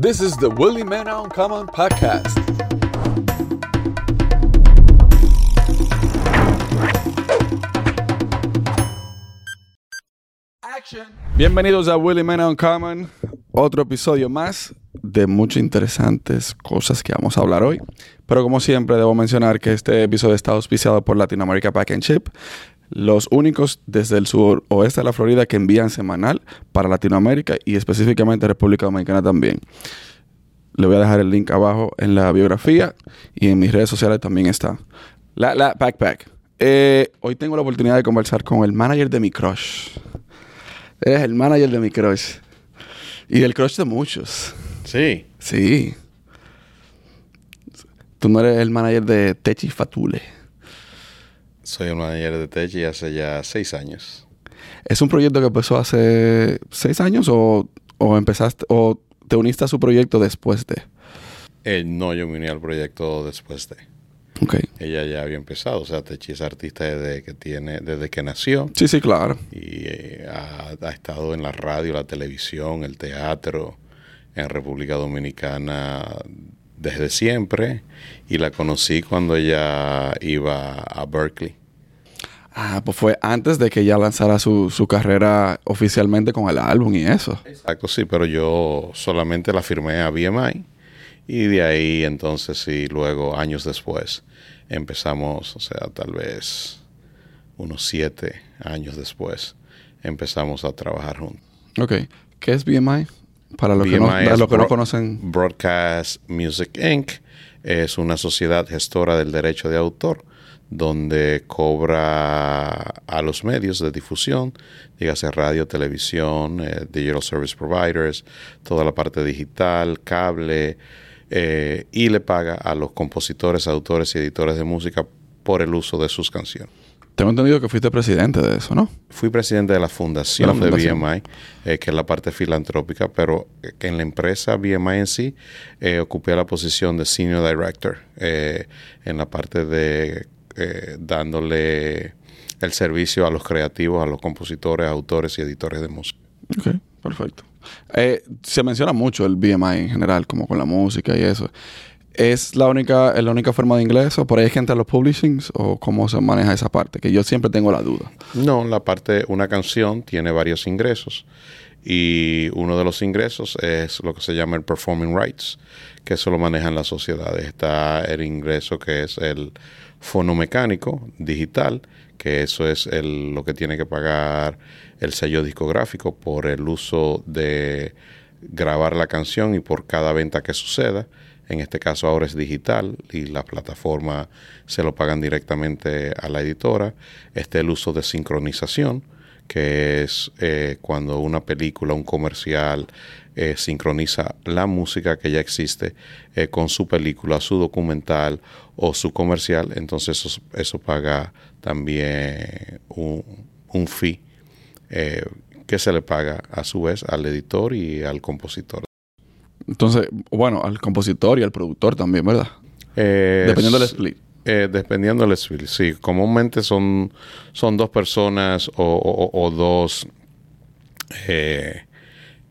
This is the Willie Man Uncommon podcast. Bienvenidos a Willie Man Uncommon, otro episodio más de muchas interesantes cosas que vamos a hablar hoy. Pero como siempre, debo mencionar que este episodio está auspiciado por Latin America Pack and Chip, los únicos desde el suroeste de la Florida que envían semanal para Latinoamérica y específicamente República Dominicana también. Le voy a dejar el link abajo en la biografía y en mis redes sociales también está. La, la Backpack. Eh, hoy tengo la oportunidad de conversar con el manager de mi crush. Es el manager de mi crush. Y del crush de muchos. Sí. Sí. Tú no eres el manager de Techi Fatule. Soy el manager de Techi hace ya seis años. ¿Es un proyecto que empezó hace seis años o, o empezaste o te uniste a su proyecto después de? Eh, no, yo me uní al proyecto después de. Ella ya había empezado, o sea, Techi es artista desde que tiene, desde que nació. Sí, sí, claro. Y eh, ha, ha estado en la radio, la televisión, el teatro en República Dominicana desde siempre. Y la conocí cuando ella iba a Berkeley. Ah, pues fue antes de que ella lanzara su, su carrera oficialmente con el álbum y eso. Exacto, sí, pero yo solamente la firmé a BMI. Y de ahí entonces sí, luego años después empezamos, o sea, tal vez unos siete años después, empezamos a trabajar juntos. Ok. ¿Qué es BMI? Para los que, no, BMI para es los que no Bro- conocen. Broadcast Music Inc. es una sociedad gestora del derecho de autor donde cobra a los medios de difusión, dígase radio, televisión, eh, digital service providers, toda la parte digital, cable, eh, y le paga a los compositores, autores y editores de música por el uso de sus canciones. Tengo entendido que fuiste presidente de eso, ¿no? Fui presidente de la fundación De de, la fundación. BMI, eh, que es la parte filantrópica, pero eh, en la empresa BMI en sí eh, ocupé la posición de Senior Director eh, en la parte de dándole el servicio a los creativos, a los compositores, autores y editores de música. Ok, perfecto. Se menciona mucho el BMI en general, como con la música y eso. ¿Es la única, es la única forma de ingreso? ¿Por ahí es que entra los publishings? ¿O cómo se maneja esa parte? Que yo siempre tengo la duda. No, la parte, una canción tiene varios ingresos y uno de los ingresos es lo que se llama el performing rights, que eso lo manejan las sociedades. Está el ingreso que es el fonomecánico digital, que eso es el, lo que tiene que pagar el sello discográfico por el uso de grabar la canción y por cada venta que suceda. En este caso ahora es digital y la plataforma se lo pagan directamente a la editora. Está el uso de sincronización, que es eh, cuando una película, un comercial, eh, sincroniza la música que ya existe eh, con su película, su documental o su comercial. Entonces eso, eso paga también un, un fee que se le paga a su vez al editor y al compositor. Entonces, bueno, al compositor y al productor también, ¿verdad? Eh, Dependiendo del split. Eh, dependiendo del split, sí. Comúnmente son, son dos personas o, o- o dos eh,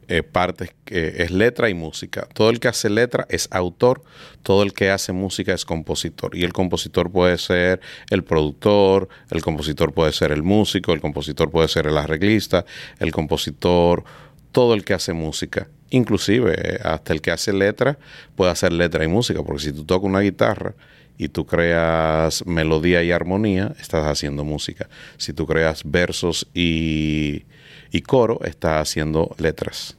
eh, partes, que es letra y música. Todo el que hace letra es autor, todo el que hace música es compositor. Y el compositor puede ser el productor, el compositor puede ser el músico, el compositor puede ser el arreglista, el compositor, todo el que hace música. Inclusive hasta el que hace letra puede hacer letra y música, porque si tú tocas una guitarra y tú creas melodía y armonía, estás haciendo música. Si tú creas versos y, y coro, estás haciendo letras.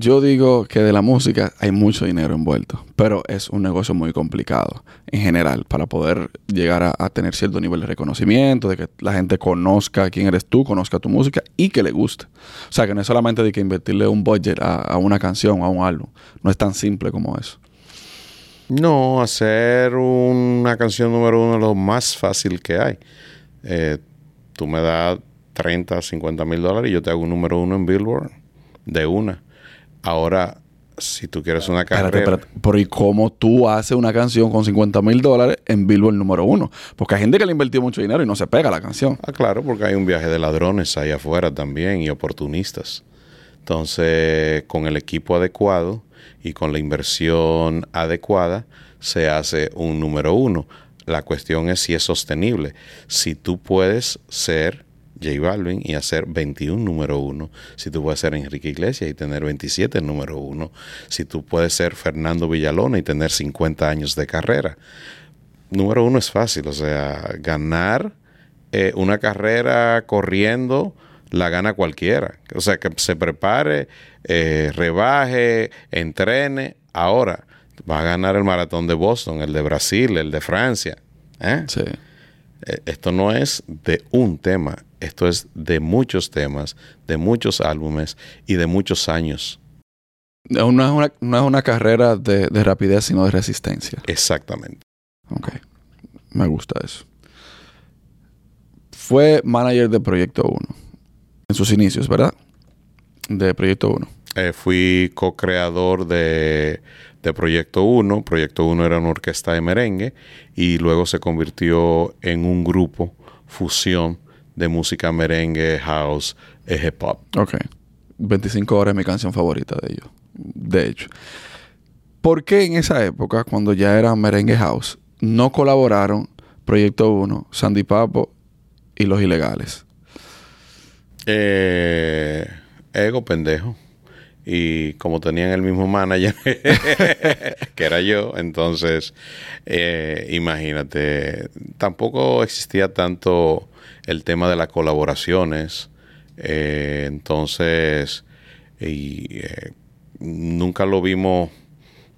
Yo digo que de la música hay mucho dinero envuelto, pero es un negocio muy complicado en general para poder llegar a, tener cierto nivel de reconocimiento, de que la gente conozca quién eres tú, conozca tu música y que le guste. O sea, que no es solamente de que invertirle un budget a, a una canción, a un álbum. No es tan simple como eso. No, hacer una canción número uno es lo más fácil que hay. Eh, tú me das 30, 50 mil dólares y yo te hago un número uno en Billboard de una. Ahora, si tú quieres una carrera... Espérate, espérate. Pero ¿y cómo tú haces una canción con 50 mil dólares en Billboard número uno? Porque hay gente que le invirtió mucho dinero y no se pega la canción. Ah, claro, porque hay un viaje de ladrones ahí afuera también y oportunistas. Entonces, con el equipo adecuado y con la inversión adecuada, se hace un número uno. La cuestión es si es sostenible. Si tú puedes ser J Balvin y hacer 21 número uno, si tú puedes ser Enrique Iglesias y tener 27 número uno, si tú puedes ser Fernando Villalona y tener 50 años de carrera. Número uno es fácil, o sea, ganar eh, una carrera corriendo la gana cualquiera. O sea, que se prepare, eh, rebaje, entrene. Ahora va a ganar el maratón de Boston, el de Brasil, el de Francia. ¿eh? Sí. Esto no es de un tema, esto es de muchos temas, de muchos álbumes y de muchos años. No es una, no es una carrera de, de, rapidez, sino de resistencia. Exactamente. Ok. Me gusta eso. Fue manager de Proyecto 1 en sus inicios, ¿verdad? De Proyecto 1. Eh, fui co-creador de, de, Proyecto 1. Proyecto 1 era una orquesta de merengue y luego se convirtió en un grupo fusión de música merengue, house, hip hop. Ok. 25 horas es mi canción favorita de ellos. De hecho. ¿Por qué en esa época, cuando ya era merengue house, no colaboraron Proyecto 1, Sandy Papo y Los Ilegales? Eh, ego pendejo. Y como tenían el mismo manager, que era yo, entonces, eh, imagínate, tampoco existía tanto el tema de las colaboraciones. Eh, entonces, y, eh, nunca lo vimos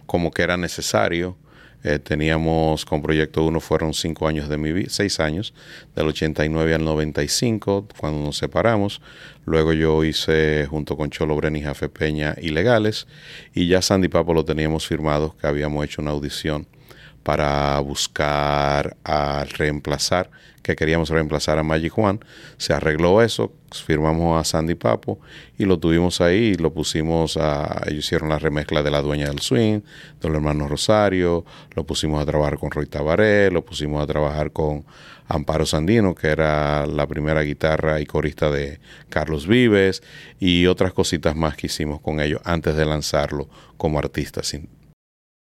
como que era necesario. Eh, teníamos con Proyecto 1 fueron cinco años de mi vida, seis años, del 89 al 95, cuando nos separamos. Luego yo hice junto con Cholo Bren y Jafe Peña Ilegales y ya Sandy Papo lo teníamos firmado, que habíamos hecho una audición para buscar a reemplazar, que queríamos reemplazar a Magic Juan. Se arregló eso, firmamos a Sandy Papo y lo tuvimos ahí y lo pusimos a. Ellos hicieron la remezcla de La Dueña del Swing, de los hermanos Rosario, lo pusimos a trabajar con Roy Tabaré, lo pusimos a trabajar con Amparo Sandino, que era la primera guitarra y corista de Carlos Vives, y otras cositas más que hicimos con ellos antes de lanzarlo como artista. Sin,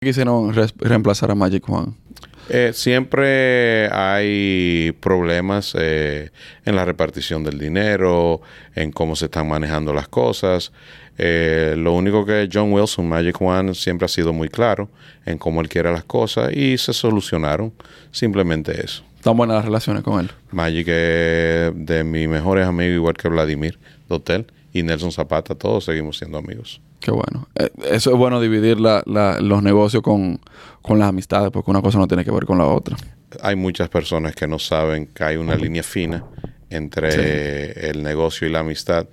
quisieron re reemplazar a Magic Juan? Eh, siempre hay problemas eh, en la repartición del dinero, en cómo se están manejando las cosas. Eh, lo único que John Wilson, Magic Juan, siempre ha sido muy claro en cómo él quiere las cosas y se solucionaron. Simplemente eso. ¿Están buenas las relaciones con él? Magic es de mis mejores amigos, igual que Vladimir Dotel y Nelson Zapata, todos seguimos siendo amigos. Qué bueno. Eh, eso es bueno dividir la, la, los negocios con, con, las amistades, porque una cosa no tiene que ver con la otra. Hay muchas personas que no saben que hay una uh -huh. línea fina entre sí. el negocio y la amistad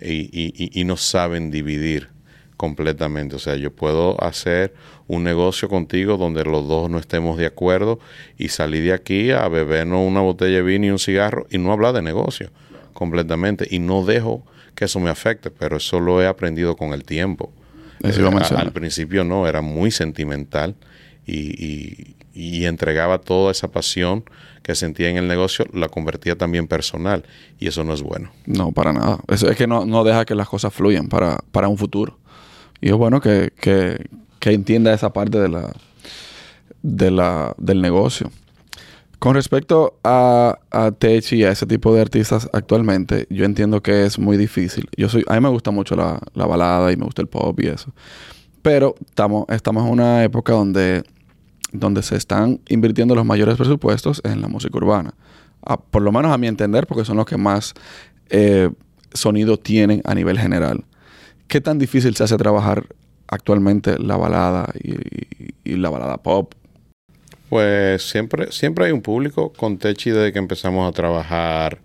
y, y, y, no saben dividir completamente. O sea, yo puedo hacer un negocio contigo donde los dos no estemos de acuerdo y salir de aquí a bebernos una botella de vino y un cigarro y no hablar de negocio completamente. Y no dejo que eso me afecte, pero eso lo he aprendido con el tiempo. Eso eh, al principio no, era muy sentimental y, y, y, entregaba toda esa pasión que sentía en el negocio, la convertía también personal y eso no es bueno. No, para nada. Eso es que no, no deja que las cosas fluyan para, para un futuro. Y es bueno que, que, que entienda esa parte de la, de la, del negocio. Con respecto a, a Tech y a ese tipo de artistas actualmente, yo entiendo que es muy difícil. Yo soy, a mí me gusta mucho la, la balada y me gusta el pop y eso. Pero estamos, estamos en una época donde, donde se están invirtiendo los mayores presupuestos en la música urbana. Por lo menos a mi entender, porque son los que más eh, sonido tienen a nivel general. ¿Qué tan difícil se hace trabajar actualmente la balada y la balada pop pues siempre, siempre hay un público. Con Techi, desde que empezamos a trabajar,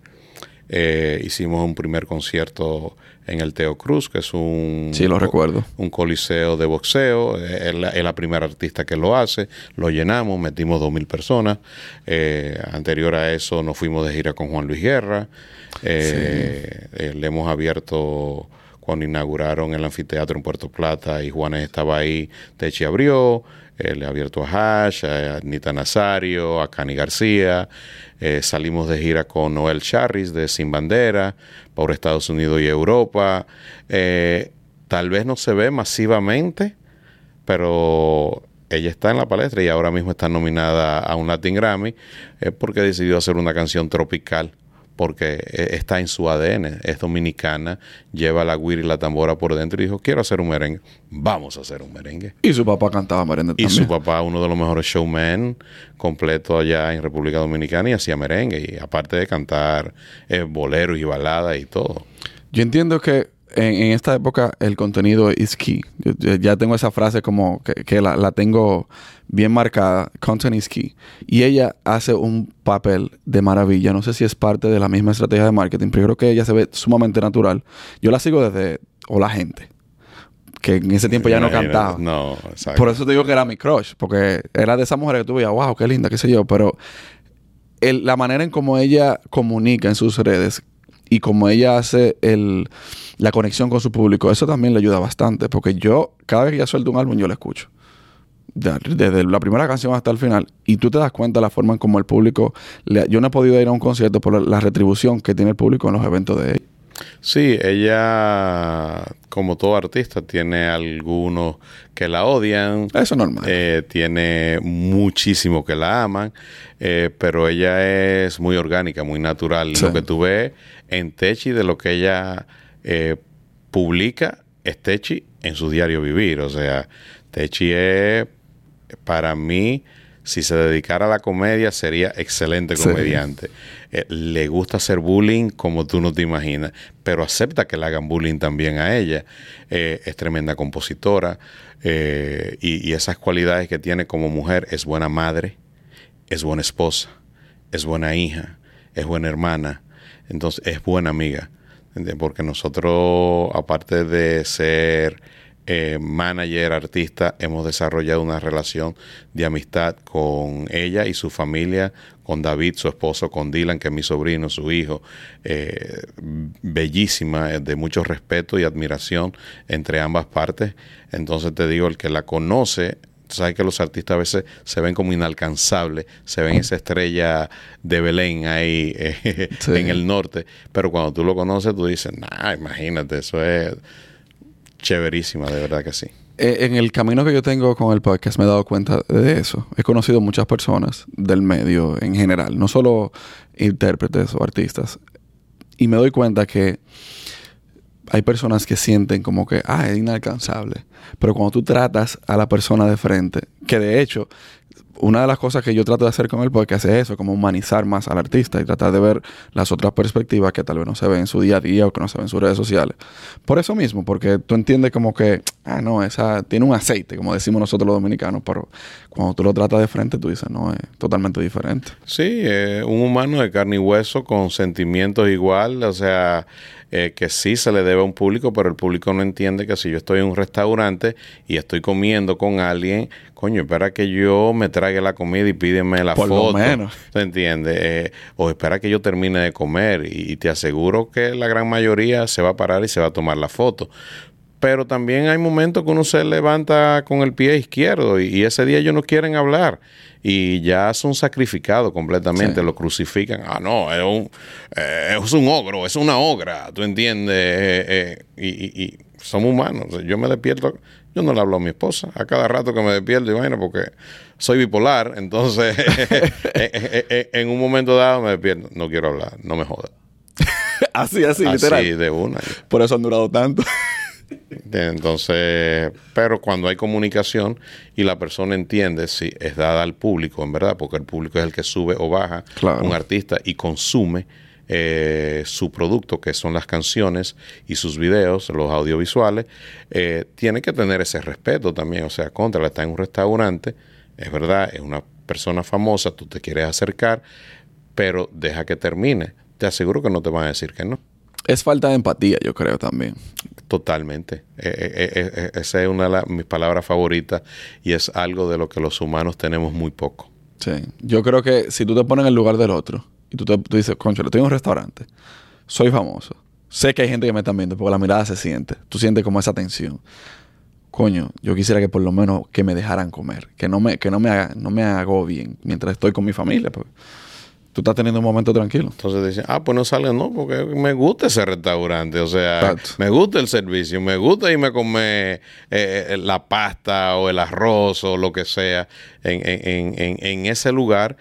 eh, hicimos un primer concierto en el Teo Cruz, que es un, sí, lo recuerdo. un coliseo de boxeo. Es la, es la, primera artista que lo hace. Lo llenamos, metimos dos mil personas. Eh, anterior a eso nos fuimos de gira con Juan Luis Guerra. Eh, sí. le hemos abierto cuando inauguraron el anfiteatro en Puerto Plata y Juanes estaba ahí, Techi abrió, eh, le ha abierto a Hash, a Anita Nazario, a Cani García, eh, salimos de gira con Noel Charris de Sin Bandera, por Estados Unidos y Europa. Eh, tal vez no se ve masivamente, pero ella está en la palestra y ahora mismo está nominada a un Latin Grammy es porque decidió hacer una canción tropical porque e, está en su ADN, es dominicana, lleva la guira y la tambora por dentro y dijo, quiero hacer un merengue, vamos a hacer un merengue. Y su papá cantaba merengue también. Y su papá, uno de los mejores showmen completo allá en República Dominicana y hacía merengue, y aparte de cantar eh, boleros y baladas y todo. Yo entiendo que en, esta época el contenido es key. ya tengo esa frase como que, la, tengo bien marcada. Content is key. Y ella hace un papel de maravilla. No sé si es parte de la misma estrategia de marketing, pero yo creo que ella se ve sumamente natural. Yo la sigo desde Hola Gente. Que en ese tiempo ya no cantaba. No, Por eso te digo que era mi crush. Porque era de esa mujer que tú veías, wow, qué linda, qué sé yo. Pero la manera en cómo ella comunica en sus redes y como ella hace el, la conexión con su público, eso también le ayuda bastante, porque yo, cada vez que ella suelta un álbum, yo lo escucho. Desde la primera canción hasta el final. Y tú te das cuenta de la forma en cómo el público... yo no he podido ir a un concierto por la, retribución que tiene el público en los eventos de ella. Sí, ella, como todo artista, tiene algunos que la odian. Eso es normal. Eh, tiene muchísimos que la aman, eh, pero ella es muy orgánica, muy natural. Lo que tú ves en Techi de lo que ella eh, publica es Techi en su diario vivir. O sea, Techi es, para mí, si se dedicara a la comedia, sería excelente comediante. Eh, le gusta hacer bullying como tú no te imaginas, pero acepta que le hagan bullying también a ella. Eh, es tremenda compositora y, y esas cualidades que tiene como mujer es buena madre, es buena esposa, es buena hija, es buena hermana entonces es buena amiga. Porque nosotros, aparte de ser eh, manager, artista, hemos desarrollado una relación de amistad con ella y su familia, con David, su esposo, con Dylan, que es mi sobrino, su hijo, eh, bellísima, de mucho respeto y admiración entre ambas partes. Entonces te digo, el que la conoce sabes que los artistas a veces se ven como inalcanzables, se ven esa estrella de Belén ahí eh, en el norte, pero cuando tú lo conoces tú dices, nah, imagínate, eso es chéverísima, de verdad que sí. Eh, en el camino que yo tengo con el podcast me he dado cuenta de eso. He conocido muchas personas del medio en general, no solo intérpretes o artistas. Y me doy cuenta que hay personas que sienten como que, ah, es inalcanzable. Pero cuando tú tratas a la persona de frente, que de hecho, una de las cosas que yo trato de hacer con él porque hace eso, como humanizar más al artista y tratar de ver las otras perspectivas que tal vez no se ven en su día a día o que no se ven en sus redes sociales. Por eso mismo, porque tú entiendes como que, ah, no, esa tiene un aceite, como decimos nosotros los dominicanos, pero cuando tú lo tratas de frente, tú dices, no, es totalmente diferente. Sí, un humano de carne y hueso con sentimientos igual, o sea, eh, que sí se le debe a un público, pero el público no entiende que si yo estoy en un restaurante y estoy comiendo con alguien, coño, espera que yo me trague la comida y pídeme la Por foto. Lo menos. ¿Se entiende? Eh, o espera que yo termine de comer y, te aseguro que la gran mayoría se va a parar y se va a tomar la foto pero también hay momentos que uno se levanta con el pie izquierdo y, ese día ellos no quieren hablar y ya son sacrificados completamente, lo crucifican. Ah, no, es un, eh, es un ogro, es una ogra, ¿tú entiendes? Eh, y, y, somos humanos. Yo me despierto, yo no le hablo a mi esposa a cada rato que me despierto y bueno, porque soy bipolar, entonces en un momento dado me despierto, no quiero hablar, no me jodas. así, así, literal. Así, de una. Por eso han durado tanto. Entonces, pero cuando hay comunicación y la persona entiende si es dada al público, en verdad, porque el público es el que sube o baja un artista y consume eh, su producto, que son las canciones y sus videos, los audiovisuales, eh, tiene que tener ese respeto también. O sea, contra, está en un restaurante, es verdad, es una persona famosa, tú te quieres acercar, pero deja que termine. Te aseguro que no te van a decir que no. Es falta de empatía, yo creo también. Totalmente. Eh, eh, eh, esa es una de mis palabras favoritas y es algo de lo que los humanos tenemos muy poco. Sí. Yo creo que si tú te pones en el lugar del otro y tú, te, tú dices, concha, estoy en un restaurante, soy famoso, sé que hay gente que me está viendo, porque la mirada se siente. Tú sientes como esa tensión. Coño, yo quisiera que por lo menos que me dejaran comer, que no me, que no me, haga, no me agobien mientras estoy con mi familia. porque tú estás teniendo un momento tranquilo. Entonces dicen, ah, pues no salgan, no, porque me gusta ese restaurante, o sea, Exacto. me gusta el servicio, me gusta irme a comer eh, la pasta o el arroz o lo que sea en, en- en- en- en ese lugar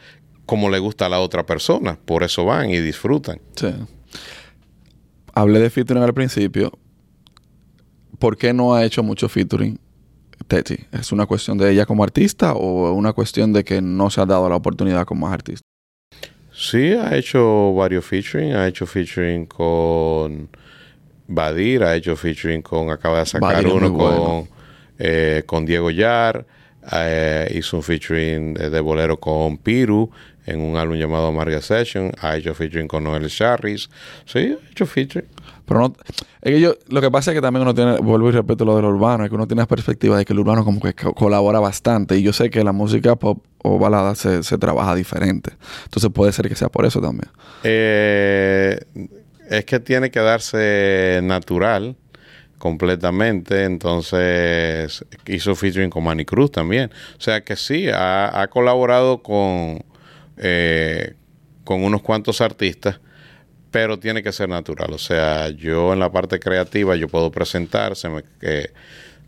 como le gusta a la otra persona, por eso van y disfrutan. Sí. Hablé de featuring al principio. ¿Por qué no ha hecho mucho featuring Teti? ¿Es una cuestión de ella como artista o una cuestión de que no se ha dado la oportunidad como artista? Sí, ha hecho varios featuring, ha hecho featuring con Badir, ha hecho featuring con, acaba de sacar Badir uno con, bueno. eh, con Diego Yar, eh, hizo un featuring de, de bolero con Piru en un álbum llamado Amarga Session, ha hecho featuring con Noel Sharris, sí, ha hecho featuring. Pero no, es que yo, lo que pasa es que también uno tiene, vuelvo y repito lo del urbano, es que uno tiene la perspectiva de que el urbano como que co- colabora bastante. Y yo sé que la música pop o balada se, se trabaja diferente. Entonces puede ser que sea por eso también. Eh, es que tiene que darse natural completamente. Entonces hizo featuring con Manny Cruz también. O sea que sí, ha, ha colaborado con, eh, con unos cuantos artistas, pero tiene que ser natural. O sea, yo en la parte creativa yo puedo presentar, se me, que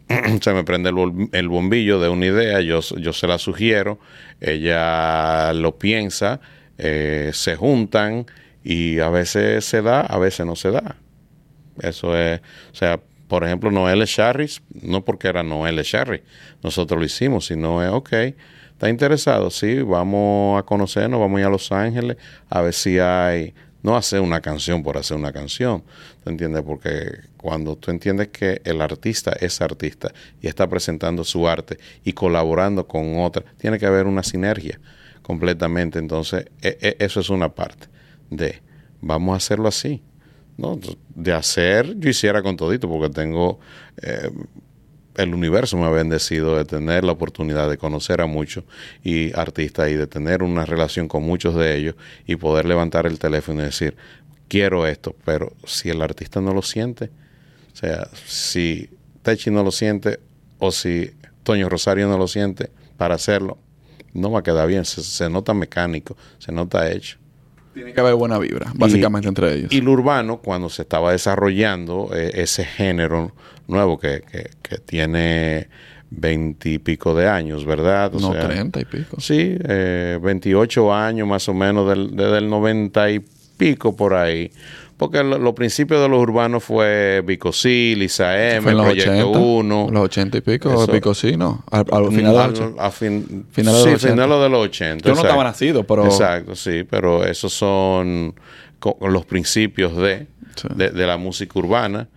se me prende el, bombillo de una idea, yo, yo se la sugiero, ella lo piensa, eh, se juntan y a veces se da, a veces no se da. Eso es, o sea, por ejemplo, Noel Sharris, no porque era Noel Sharris, nosotros lo hicimos, sino es, ok, está interesado, sí, vamos a conocernos, vamos a ir a Los Ángeles, a ver si hay, no hacer una canción por hacer una canción, ¿tú entiendes? Porque cuando tú entiendes que el artista es artista y está presentando su arte y colaborando con otra, tiene que haber una sinergia completamente, entonces e- e- eso es una parte de, vamos a hacerlo así. No, de hacer, yo hiciera con todito, porque tengo eh, el universo me ha bendecido de tener la oportunidad de conocer a muchos y artistas y de tener una relación con muchos de ellos y poder levantar el teléfono y decir, quiero esto, pero si el artista no lo siente, o sea, si Techi no lo siente o si Toño Rosario no lo siente para hacerlo, no va a quedar bien, se, se nota mecánico, se nota hecho. Tiene que haber buena vibra, básicamente, Y- entre ellos. Y lo urbano, cuando se estaba desarrollando eh, ese género nuevo que, que- que tiene veintipico de años, ¿verdad? O no, 30 y pico. Sí, eh, 28 años más o menos del, desde el 90 y pico por ahí. Porque lo- los principios de los urbanos fue Bicocil, Isa M, Fue en los Proyecto 80. 1. Los 80 y pico, Eso- ¿no? Al, al final de los Al- 80. a fin- Finales de sí, los 80. finales de los 80. Yo no estaba nacido, pero... Exacto, sí, pero esos son los principios de, Sí. de, de la música urbana.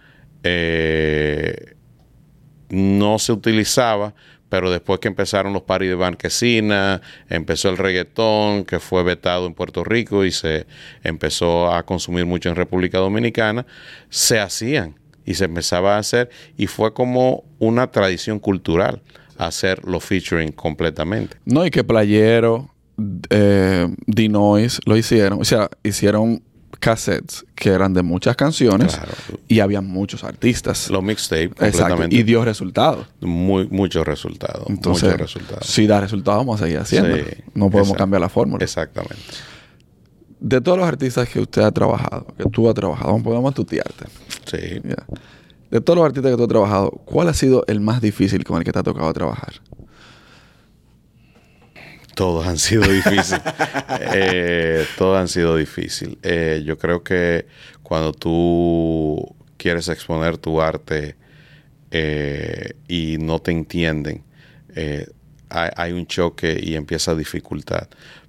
Eh, no se utilizaba, pero después que empezaron los paris de Banquesina, empezó el reggaetón, que fue vetado en Puerto Rico y se empezó a consumir mucho en República Dominicana, se hacían y se empezaba a hacer y fue como una tradición cultural hacer los featuring completamente. No, y que Playero, eh, Dinois lo hicieron. O sea, hicieron cassettes que eran de muchas canciones Claro. y había muchos artistas. Los mixtapes completamente. Y dio resultados. muy, muchos resultados. Entonces, muchos resultados. si da resultados, vamos a seguir haciendo. Sí, no podemos cambiar la fórmula. Exactamente. De todos los artistas que usted ha trabajado, que tú has trabajado, podemos tutearte. Sí. De todos los artistas que tú has trabajado, ¿cuál ha sido el más difícil con el que te ha tocado trabajar? Todos han sido difíciles. Eh, todos han sido difíciles. Eh, yo creo que cuando tú quieres exponer tu arte eh, y no te entienden, eh, hay, hay un choque y empieza dificultad.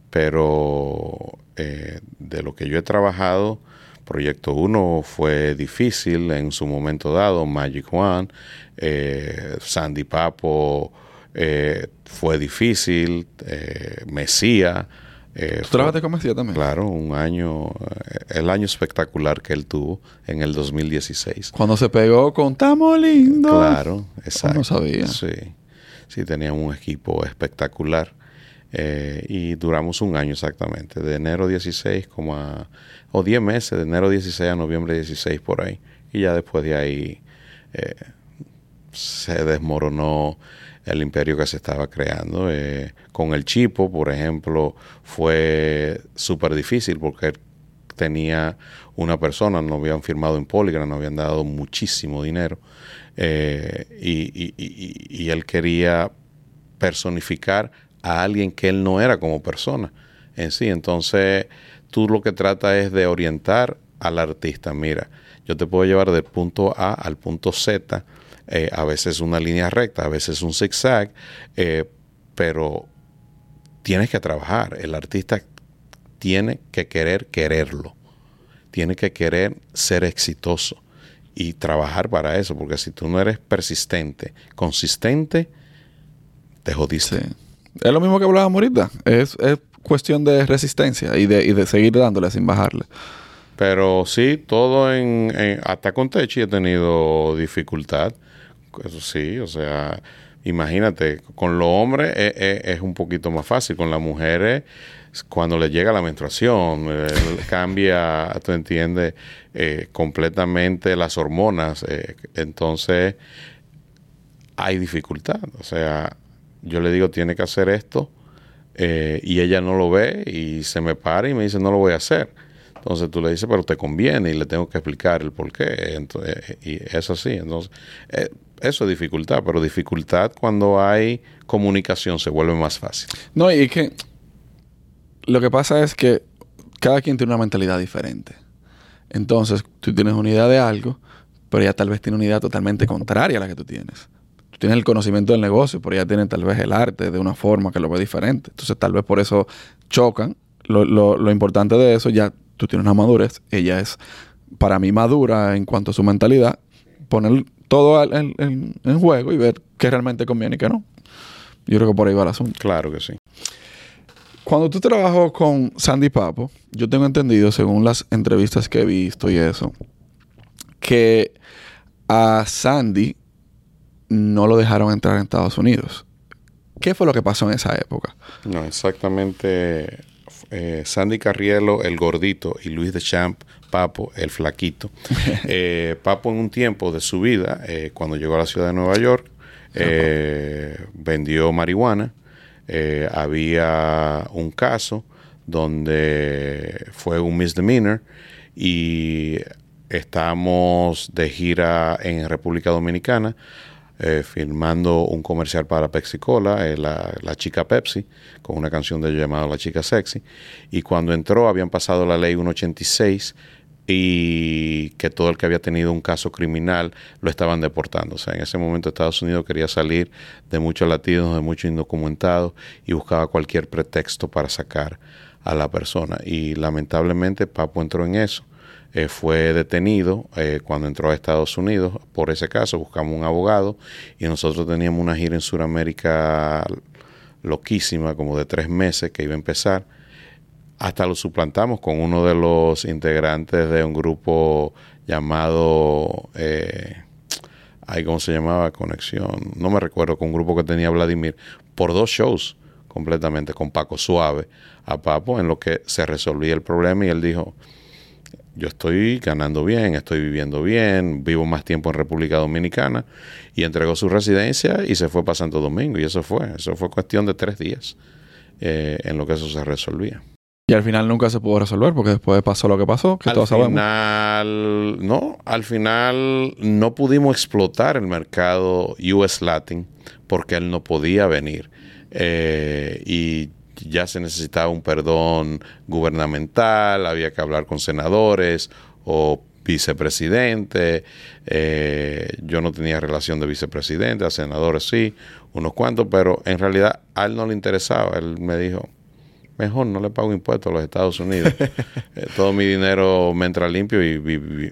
Pero eh, de lo que yo he trabajado, Proyecto 1 fue difícil en su momento dado, Magic One, eh, Sandy Papo eh, fue difícil, eh, Mesía. eh, ¿Tú trabajaste con Mesía también? Claro, un año, eh, el año espectacular que él tuvo en el 2016. Cuando se pegó con Tamo Lindo. Claro, exacto. no sabía. Sí, sí, tenían un equipo espectacular. Eh, y duramos un año exactamente, de enero 16 como a, o 10 meses, de enero 16 a noviembre 16 por ahí. Y ya después de ahí eh, se desmoronó el imperio que se estaba creando. Eh, con el Chipo, por ejemplo, fue súper difícil porque tenía una persona, no habían firmado en Polygram, no habían dado muchísimo dinero. y, y, él quería personificar a alguien que él no era como persona en sí. Entonces, tú lo que tratas es de orientar al artista. Mira, yo te puedo llevar del punto A al punto Z, eh, a veces una línea recta, a veces un zigzag, eh, pero tienes que trabajar. El artista tiene que querer quererlo, tiene que querer ser exitoso y trabajar para eso, porque si tú no eres persistente, consistente, te jodiste. Es lo mismo que hablábamos ahorita. Es, es cuestión de resistencia y de, y de seguir dándole sin bajarle. Pero sí, todo en, hasta con Techi he tenido dificultad. Eso sí, o sea, imagínate, con los hombres es, un poquito más fácil, con las mujeres cuando le llega la menstruación, cambia, tú entiendes, eh, completamente las hormonas, eh, entonces hay dificultad, o sea, yo le digo, tiene que hacer esto, eh, y ella no lo ve y se me para y me dice, no lo voy a hacer. Entonces tú le dices, pero te conviene y le tengo que explicar el por qué. Entonces, y es así. Entonces, eh, eso es dificultad, pero dificultad cuando hay comunicación se vuelve más fácil. No, y que lo que pasa es que cada quien tiene una mentalidad diferente. Entonces, tú tienes una idea de algo, pero ella tal vez tiene una idea totalmente contraria a la que tú tienes tiene el conocimiento del negocio, pero ella tiene tal vez el arte de una forma que lo ve diferente. Entonces, tal vez por eso chocan. Lo, lo, importante de eso, ya tú tienes una madurez, ella es para mí madura en cuanto a su mentalidad, poner todo en, en, juego y ver qué realmente conviene y qué no. Yo creo que por ahí va el asunto. Claro que sí. Cuando tú trabajas con Sandy Papo, yo tengo entendido, según las entrevistas que he visto y eso, que a Sandy no lo dejaron entrar en Estados Unidos. ¿Qué fue lo que pasó en esa época? No, exactamente. Eh, Sandy Carrielo, el gordito, y Luis de Champ, Papo, el flaquito. Eh, Papo en un tiempo de su vida, eh, cuando llegó a la ciudad de Nueva York, vendió marihuana. había un caso donde fue un misdemeanor y estamos de gira en República Dominicana eh, filmando un comercial para Pepsi Cola, eh, la, chica Pepsi, con una canción de ellos llamada La chica sexy. Y cuando entró habían pasado la ley 186 y que todo el que había tenido un caso criminal lo estaban deportando. O sea, en ese momento Estados Unidos quería salir de muchos latinos, de muchos indocumentados y buscaba cualquier pretexto para sacar a la persona. Y lamentablemente Papo entró en eso. Eh, fue detenido eh, cuando entró a Estados Unidos. Por ese caso buscamos un abogado y nosotros teníamos una gira en Sudamérica loquísima, como de tres meses que iba a empezar. Hasta lo suplantamos con uno de los integrantes de un grupo llamado, eh, ¿cómo se llamaba? Conexión, no me recuerdo, con un grupo que tenía Vladimir, por dos shows completamente, con Paco Suave a Papo, en lo que se resolvía el problema y él dijo, yo estoy ganando bien, estoy viviendo bien, vivo más tiempo en República Dominicana y entregó su residencia y se fue para Santo Domingo y eso fue, eso fue cuestión de tres días eh, en lo que eso se resolvía. Y al final nunca se pudo resolver porque después pasó lo que pasó, que al todos final, No, al final no pudimos explotar el mercado US Latin porque él no podía venir. Eh, y ya se necesitaba un perdón gubernamental, había que hablar con senadores o vicepresidente. Eh, yo no tenía relación de vicepresidente, a senadores sí, unos cuantos, pero en realidad a él no le interesaba. Él me dijo, mejor no le pago impuestos a los Estados Unidos. Eh, todo mi dinero me entra limpio y,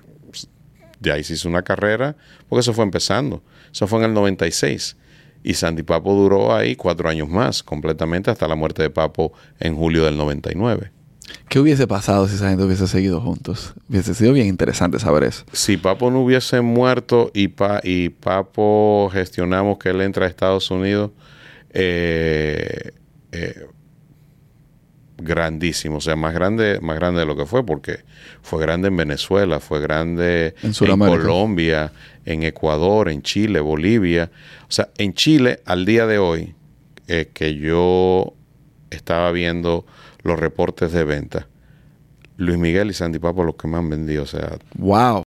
de ahí se hizo una carrera, porque eso fue empezando. Eso fue en el 96. Y Sandy Papo duró ahí cuatro años más, completamente hasta la muerte de Papo en julio del 99. ¿Qué hubiese pasado si esa gente hubiese seguido juntos? Hubiese sido bien interesante saber eso. Si Papo no hubiese muerto y, y Papo gestionamos que él entra a Estados Unidos, eh, eh, grandísimo, o sea, más grande, más grande de lo que fue, porque fue grande en Venezuela, fue grande En. Colombia, en Ecuador, en Chile, Bolivia. O sea, en Chile, al día de hoy, eh, que yo estaba viendo los reportes de venta, Luis Miguel y Sandy Papo los que me han vendido. O sea, Wow.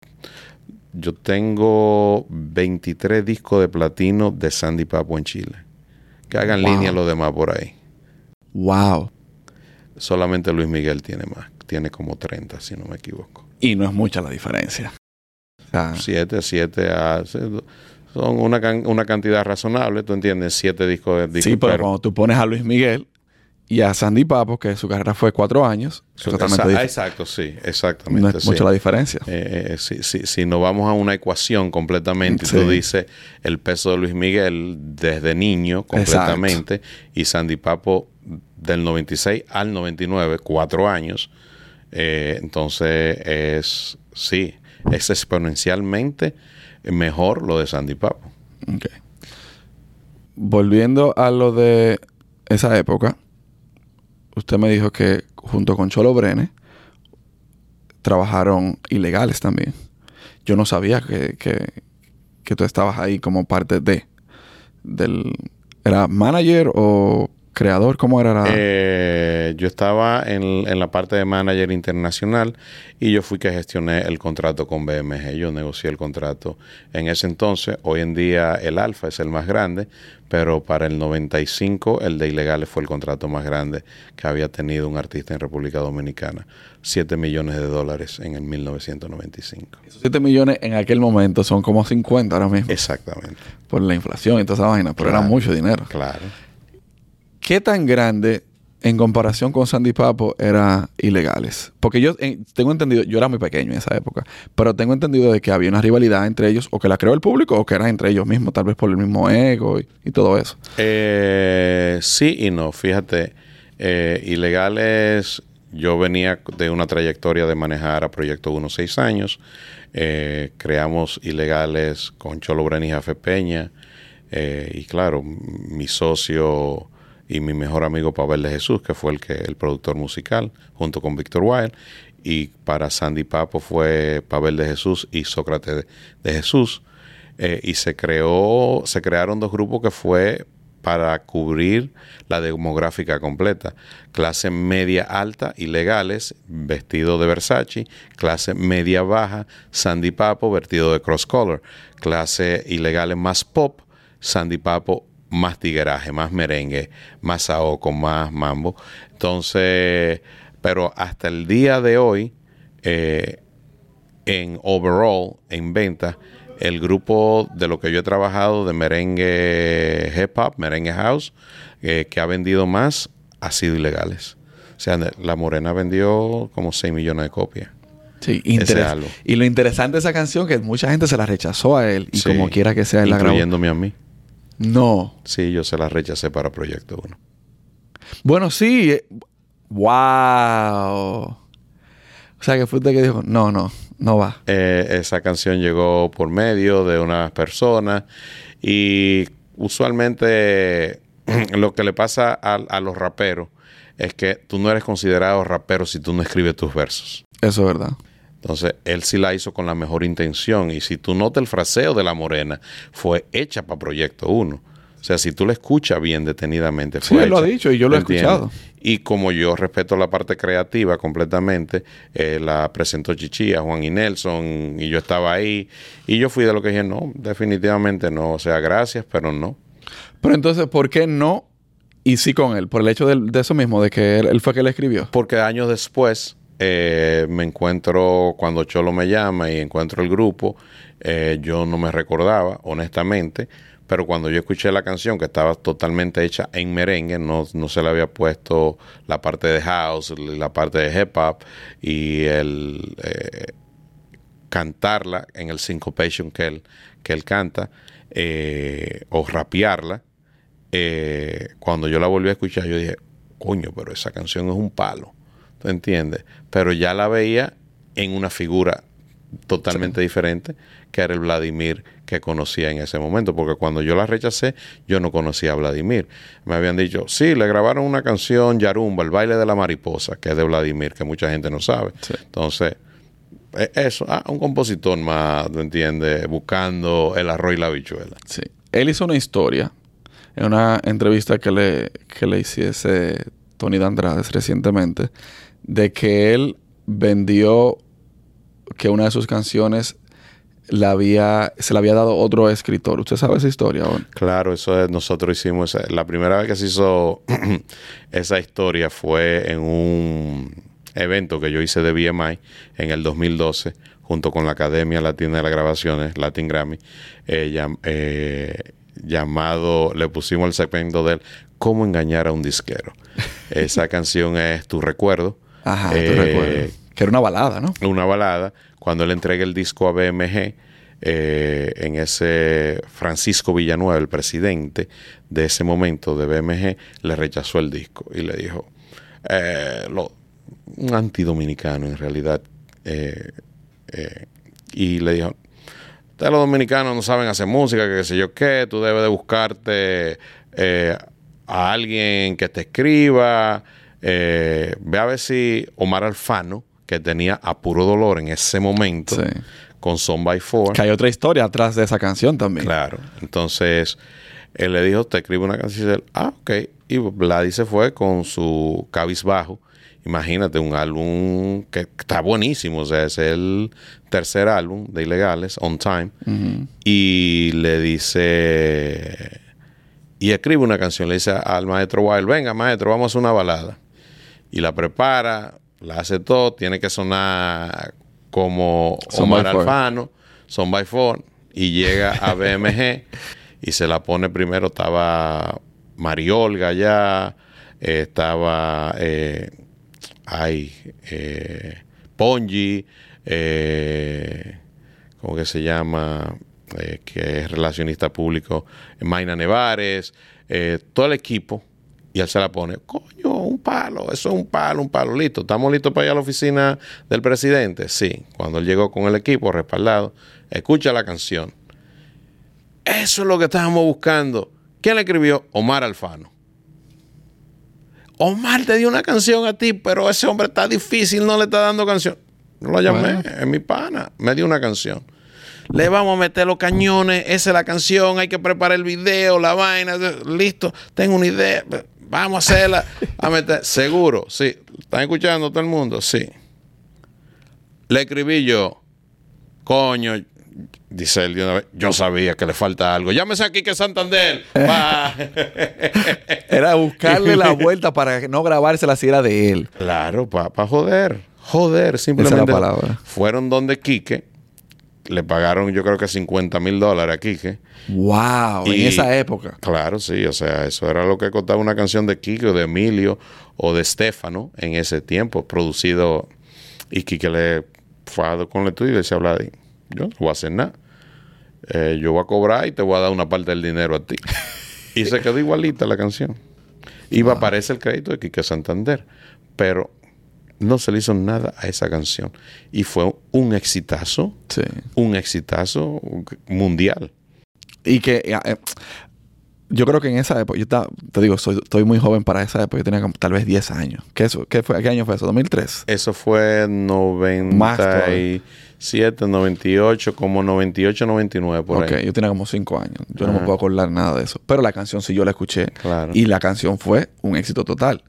yo tengo 23 discos de platino de Sandy Papo en Chile. Que hagan Wow. línea los demás por ahí. Wow. Solamente Luis Miguel tiene más. Tiene como 30, si no me equivoco. Y no es mucha la diferencia. 7, 7 a... Son una, can- una cantidad razonable, ¿tú entiendes? 7 discos de discos. sí, pero, cuando tú pones a Luis Miguel y a Sandy Papo, que su carrera fue cuatro años, diferente. Exacto, sí, exactamente. No es sí. mucha la diferencia. Eh, eh, si, si- si nos vamos a una ecuación completamente, Sí. tú dices el peso de Luis Miguel desde niño completamente y Sandy Papo del 96 al 99, cuatro años, eh, entonces es, sí, es exponencialmente mejor lo de Sandy Papo. Ok. Volviendo a lo de esa época, usted me dijo que junto con Cholo Brene trabajaron ilegales también. Yo no sabía que, que, que tú estabas ahí como parte de del ¿Era manager o creador? ¿Cómo era la...? Eh, yo estaba en, en la parte de manager internacional y yo fui que gestioné el contrato con BMG. Yo negocié el contrato en ese entonces. Hoy en día el Alfa es el más grande, pero para el 95 el de Ilegales fue el contrato más grande que había tenido un artista en República Dominicana. 7 millones de dólares en el 1995. Esos 7 millones en aquel momento son como 50 ahora mismo. Exactamente. Por la inflación y toda esa vaina. Pero era mucho dinero. Claro. ¿Qué tan grande en comparación con Sandy Papo era ilegales? Porque yo tengo entendido, yo era muy pequeño en esa época, pero tengo entendido de que había una rivalidad entre ellos, o que la creó el público, o que era entre ellos mismos, tal vez por el mismo ego y, todo eso. Eh, sí y no. Fíjate, eh, ilegales, yo venía de una trayectoria de manejar a Proyecto 1 seis años. Eh, creamos ilegales con Cholo Bren y Jafe Peña. Eh, y claro, mi socio y mi mejor amigo Pavel de Jesús, que fue el que el productor musical, junto con Víctor Wild. Y para Sandy Papo fue Pavel de Jesús y Sócrates de, Jesús. Eh, y se creó, se crearon dos grupos que fue para cubrir la demográfica completa. Clase media alta, ilegales, vestido de Versace. Clase media baja, Sandy Papo, vestido de cross color. Clase ilegales más pop, Sandy Papo más tigueraje, más merengue, más saoco, más mambo. Entonces, pero hasta el día de hoy, eh, en overall, en venta, el grupo de lo que yo he trabajado de merengue hip hop, merengue house, eh, que ha vendido más, ha sido ilegales. O sea, La Morena vendió como 6 millones de copias. Sí, algo. Y lo interesante de esa canción que mucha gente se la rechazó a él y Sí, como quiera que sea él la grabó. A mí. No. Sí, yo se la rechacé para Proyecto 1. Bueno, sí. eh, Wow. O sea que fue usted que dijo, no, no, no va. Eh, esa canción llegó por medio de unas personas y usualmente lo que le pasa a, a los raperos es que tú no eres considerado rapero si tú no escribes tus versos. Eso es verdad. Entonces, él sí la hizo con la mejor intención. Y si tú notas el fraseo de La Morena, fue hecha para Proyecto 1. O sea, si tú la escuchas bien detenidamente, Sí, fue él lo ha hecha. dicho y yo lo he escuchado. Y como yo respeto la parte creativa completamente, eh, la presentó Chichi a Juan y Nelson y yo estaba ahí. Y yo fui de lo que dije, no, definitivamente no. O sea, gracias, pero no. Pero entonces, ¿por qué no? Y sí con él, por el hecho de, eso mismo, de que él, él fue que le escribió. Porque años después eh, me encuentro, cuando Cholo me llama y encuentro el grupo, eh, yo no me recordaba, honestamente, pero cuando yo escuché la canción, que estaba totalmente hecha en merengue, no, no se le había puesto la parte de house, la parte de hip hop y el eh, cantarla en el syncopation que él, que él canta, eh, o rapearla, eh, cuando yo la volví a escuchar, yo dije, coño, pero esa canción es un palo. ¿Tú entiendes? Pero ya la veía en una figura totalmente diferente que era el Vladimir que conocía en ese momento, porque cuando yo la rechacé, yo no conocía a Vladimir. Me habían dicho, sí, le grabaron una canción, Yarumba, el baile de la mariposa, que es de Vladimir, que mucha gente no sabe. Entonces, e, eso, ah, un compositor más, ¿me entiendes? Buscando el arroz y la bichuela. Sí. Él hizo una historia en una entrevista que le, que le hiciese Tony Dandrades recientemente, de que él vendió que una de sus canciones la había, se la había dado otro escritor. ¿Usted sabe esa historia? Claro, eso es, nosotros hicimos, la primera vez que se hizo esa historia fue en un evento que yo hice de BMI en el 2012, junto con la Academia Latina de las Grabaciones, Latin Grammy, eh, eh, llamado, le pusimos el segmento de Cómo engañar a un disquero. Esa canción es Tu Recuerdo. Ajá, eh. Que era una balada, ¿no? Una balada cuando él entrega el disco a BMG, eh, en ese Francisco Villanueva, el presidente de ese momento de BMG, le rechazó el disco y le dijo, eh, lo, un antidominicano en realidad, eh, y le dijo, ustedes los dominicanos no saben hacer música, que qué sé yo qué, tú debes de buscarte a alguien que te escriba, ve a ver si Omar Alfano, que tenía a puro dolor en ese momento con Son by Four. Que hay otra historia atrás de esa canción también. Claro. Entonces, él le dijo, te escribe una canción. Y él, ah, ok. Y Vladi se fue con su cabizbajo. Imagínate, un álbum que está buenísimo. O sea, es el tercer álbum de Ilegales, On Time. Y le dice... Y escribe una canción. Le dice al maestro Wild, venga, maestro, vamos a hacer una balada. Y la prepara la hace todo, tiene que sonar como Omar Alfano, Son by Four, y llega a BMG y se la pone primero, estaba Mariolga ya, estaba, eh, ay, eh, Pongi, eh, ¿cómo que se llama? Eh, que es relacionista público, Maina Nevares, todo el equipo y él se la pone, coño, un palo, eso es un palo, un palo, listo. ¿Estamos listos para ir a la oficina del presidente? Sí. Cuando él llegó con el equipo respaldado, escucha la canción. Eso es lo que estábamos buscando. ¿Quién le escribió? Omar Alfano. Omar te dio una canción a ti, pero ese hombre está difícil, no le está dando canción. No lo llamé, es mi pana, me dio una canción. Le vamos a meter los cañones, esa es la canción, hay que preparar el video, la vaina, listo, tengo una idea. Vamos a hacerla. A meter. Seguro, sí. ¿Están escuchando todo el mundo? Sí. Le escribí yo. Coño, dice él de una vez, yo sabía que le falta algo. Llámese aquí que Santander. era buscarle la vuelta para no grabársela si era de él. Claro, para joder. Joder, simplemente. Fueron donde Quique le pagaron yo creo que 50 mil dólares a Quique. ¡Wow! en esa época. Claro, sí. O sea, eso era lo que costaba una canción de Quique o de Emilio o de Stefano en ese tiempo, producido. Y Quique le fue con el estudio y decía, Vladi, yo no voy a hacer nada. Eh, yo voy a cobrar y te voy a dar una parte del dinero a ti. y se quedó igualita la canción. Iba a aparecer el crédito de Quique Santander. Pero no se le hizo nada a esa canción. Y fue un exitazo. Sí. Un exitazo mundial. Y que eh, yo creo que en esa época, yo te digo, soy, estoy muy joven para esa época, yo tenía tal vez 10 años. ¿Qué, eso, qué, fue, ¿Qué año fue eso? ¿2003? Eso fue 97, 98, como 98, 99 por ahí. Ok, yo tenía como 5 años. Yo no me puedo acordar nada de eso. Pero la canción sí yo la escuché. Claro. Y la canción fue un éxito total.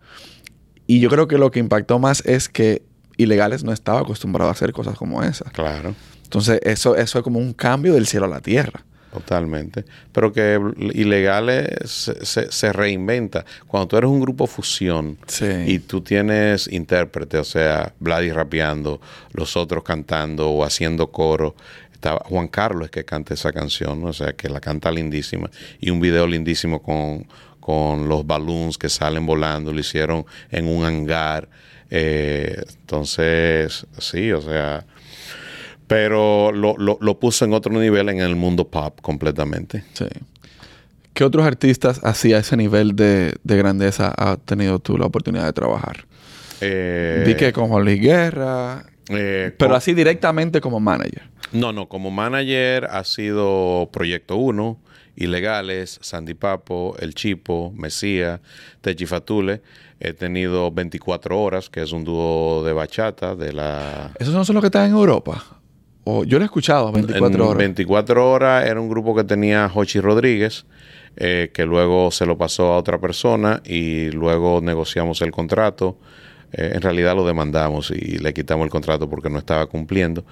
Y yo creo que lo que impactó más es que Ilegales no estaba acostumbrado a hacer cosas como esa. Claro. Entonces, eso, eso es como un cambio del cielo a la tierra. Totalmente. Pero que Ilegales se, se, reinventa. Cuando tú eres un grupo fusión y tú tienes intérprete, o sea, Vladi rapeando, los otros cantando o haciendo coro. Juan Carlos que canta esa canción, o sea, que la canta lindísima. Y un video lindísimo con, con los balloons que salen volando, lo hicieron en un hangar. Eh, entonces, sí, o sea, pero lo, lo, puso en otro nivel en el mundo pop completamente. Sí. ¿Qué otros artistas así a ese nivel de, grandeza has tenido tú la oportunidad de trabajar? Eh, Vi que con Holly Guerra, Eh, Pero con- así directamente como manager. No, no, como manager ha sido Proyecto 1, Ilegales, Sandy Papo, El Chipo, Mesía, Techi Fatule. He tenido 24 horas, que es un dúo de bachata de la... ¿Esos no son los que están en Europa? O yo lo he escuchado, 24 En horas. 24 horas era un grupo que tenía Jochi Rodríguez, eh, que luego se lo pasó a otra persona y luego negociamos el contrato. Eh, en realidad lo demandamos y le quitamos el contrato porque no estaba cumpliendo.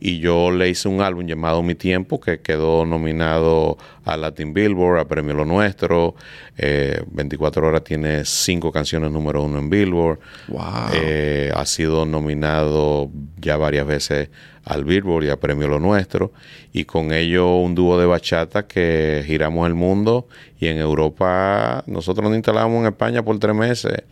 Y yo le hice un álbum llamado Mi Tiempo que quedó nominado a Latin Billboard, a Premio Lo Nuestro. Eh, 24 horas tiene cinco canciones número uno en Billboard. Wow. Eh, ha sido nominado ya varias veces al Billboard y a Premio Lo Nuestro. Y con ello un dúo de bachata que giramos el mundo. Y en Europa, nosotros nos instalamos en España por tres meses.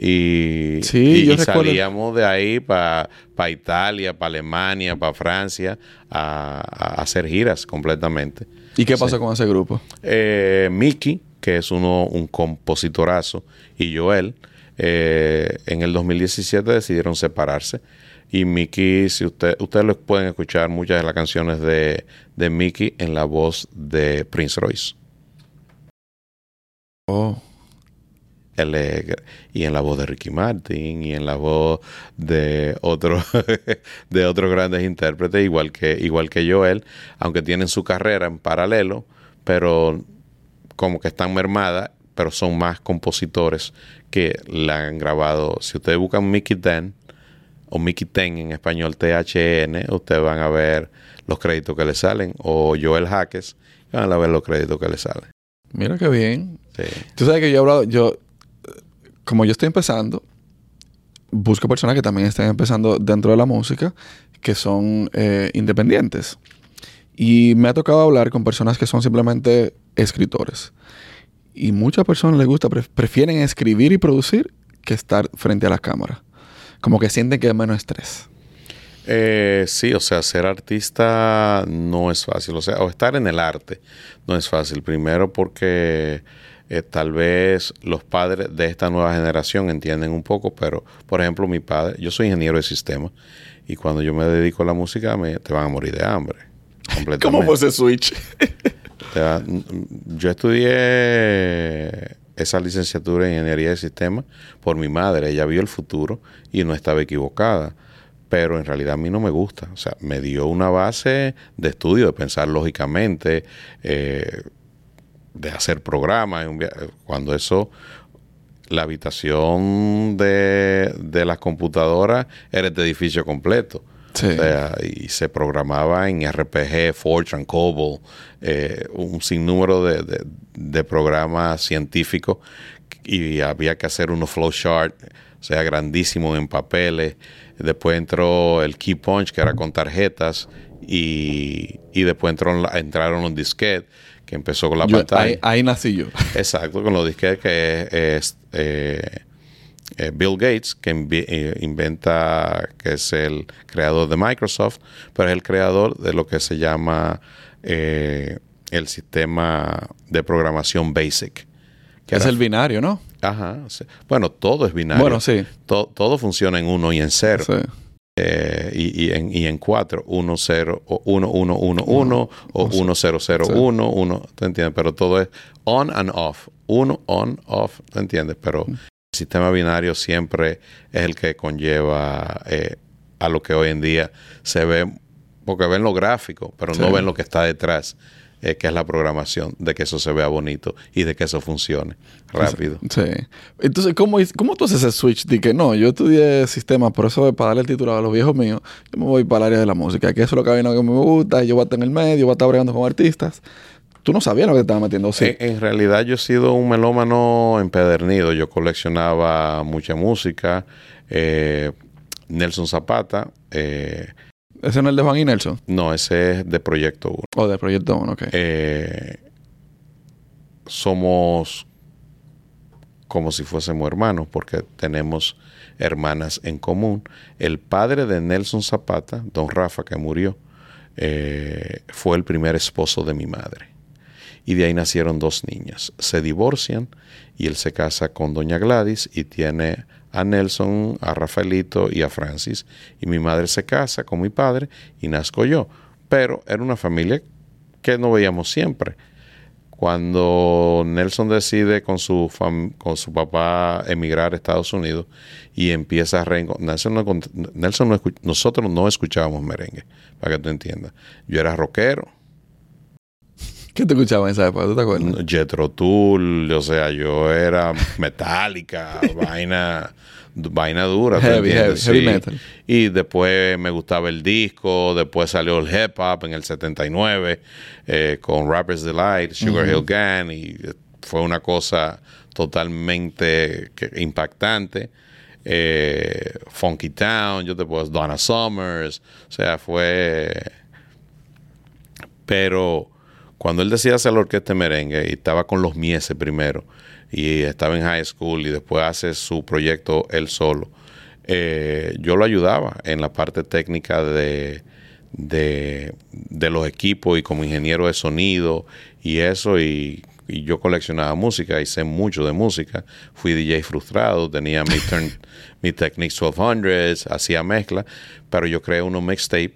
Y, Sí, y- salíamos de ahí para Italia, para Alemania, para Francia, a, a hacer giras completamente. ¿Y qué pasó con ese grupo? Eh, Mickey, que es uno, un compositorazo, y Joel, eh, en el 2017 decidieron separarse. Y Mickey, si usted, ustedes lo pueden escuchar muchas de las canciones de, de Mickey en la voz de Prince Royce. Oh. Él es- y en la voz de Ricky Martin y en la voz de otros de otros grandes intérpretes igual que igual que Joel aunque tienen su carrera en paralelo pero como que están mermadas pero son más compositores que la han grabado si ustedes buscan Mickey Ten o Mickey Ten en español THN ustedes van a ver los créditos que le salen o Joel Jaques van a ver los créditos que le salen Mira qué bien. Sí. Tú sabes que yo he hablado, yo, como yo estoy empezando, busco personas que también estén empezando dentro de la música, que son eh, independientes. Y me ha tocado hablar con personas que son simplemente escritores. Y muchas personas les gusta, pref- prefieren escribir y producir que estar frente a la cámara. Como que sienten que es menos estrés. Eh, sí, o sea, ser artista no es fácil. O sea, o estar en el arte no es fácil. Primero porque eh, tal vez los padres de esta nueva generación entienden un poco, pero por ejemplo mi padre, yo soy ingeniero de sistema y cuando yo me dedico a la música me, te van a morir de hambre. Completamente. ¿Cómo fue ese switch? Te va- yo estudié esa licenciatura en ingeniería de sistemas por mi madre. Ella vio el futuro y no estaba equivocada. Pero en realidad a mí no me gusta. O sea, me dio una base de estudio, de pensar lógicamente, eh, de hacer programas. Cuando eso, la habitación de, de las computadoras era este edificio completo. Sí. O sea, y se programaba en RPG, Fortran, COBOL, eh, un sinnúmero de, de- de programas científicos y había que hacer unos flowchart, o sea, grandísimos en papeles. Después entró el Key Punch, que era con tarjetas, y, y después entró entraron los disquetes, que empezó con la Yo- pantalla. ahí, ahí nací yo. Exacto, con los disquetes que es, eh, eh, Bill Gates, que eh, inventa, que es el creador de Microsoft, pero es el creador de lo que se llama eh, el sistema de programación BASIC. que es era- el binario, ¿no? Ajá. sí. Bueno, todo es binario. Bueno, sí. To- todo funciona en uno y en cero. Sí. Eh, y, y en, y en cuatro, 1, 0, o 1, 1, 1, 1, o 1, 0, 0, Sí. 1, 1, ¿te entiendes? Pero todo es on and off. Uno, on, off, ¿te entiendes? Pero el sistema binario siempre es el que conlleva eh, a lo que hoy en día se ve, porque ven lo gráfico, pero no Sí. ven lo que está detrás, eh, que es la programación, de que eso se vea bonito y de que eso funcione rápido. Sí. Entonces, ¿cómo, ¿cómo tú haces ese switch? De que no, yo estudié sistemas, por eso para darle el título a los viejos míos, yo me voy para el área de la música, que eso es lo que a mí no que me gusta, y yo voy a estar en el medio, voy a estar bregando con artistas. Tú no sabías lo que te estabas metiendo, sí. En, en realidad yo he sido un melómano empedernido. Yo coleccionaba mucha música. eh, Nelson Zapata. eh, Ese no es el de Juan y Nelson. no, ese es de Proyecto 1. O de Proyecto 1, ok. Eh, somos como si fuésemos hermanos porque tenemos hermanas en común. El padre de Nelson Zapata, don Rafa, que murió, eh, fue el primer esposo de mi madre. Y de ahí nacieron dos niñas. Se divorcian y él se casa con doña Gladys y tiene a Nelson, a Rafaelito y a Francis. Y mi madre se casa con mi padre y nazco yo. Pero era una familia que no veíamos siempre. Cuando Nelson decide con su, con su papá emigrar a Estados Unidos y empieza a Nelson, no, Nelson no nosotros no escuchábamos merengue, para que tú entiendas. Yo era rockero. ¿Qué te escuchaba en esa época? ¿Tú te acuerdas? Jetro Tull, o sea, yo era metálica, vaina vaina dura. Heavy, heavy, metal. Y después me gustaba el disco, después salió el hip hop en el 79 eh, con Rapper's Delight, Sugar Hill Gang, y fue una cosa totalmente impactante. Eh, Funky Town, yo te puedo Donna Summers, o sea, fue... Pero cuando él decía hacer la orquesta de merengue y estaba con los Mieses primero, y estaba en high school y después hace su proyecto él solo. Eh, yo lo ayudaba en la parte técnica de, de, los equipos y como ingeniero de sonido y eso y, yo coleccionaba música, hice mucho de música, fui DJ frustrado, tenía mi, turn, mi Technics 1200, hacía mezcla, pero yo creé unos mixtape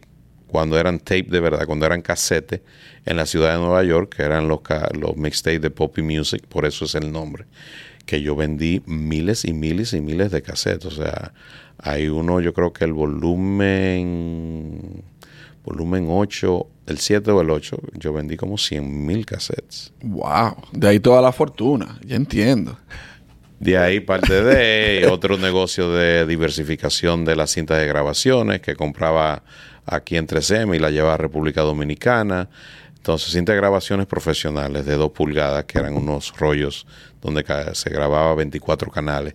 cuando eran tape de verdad, cuando eran casetes en la ciudad de Nueva York, que eran los, los mixtapes de Poppy Music, por eso es el nombre, que yo vendí miles y miles y miles de cassettes. O sea, hay uno, yo creo que el volumen, volumen 8, el 7 o el 8, yo vendí como 100 mil cassettes. ¡Wow! De ahí toda la fortuna, ya entiendo. De ahí parte de otro negocio de diversificación de las cintas de grabaciones que compraba aquí en 3M y la llevaba a República Dominicana. Entonces, cinta grabaciones profesionales de dos pulgadas, que eran unos rollos donde se grababa 24 canales,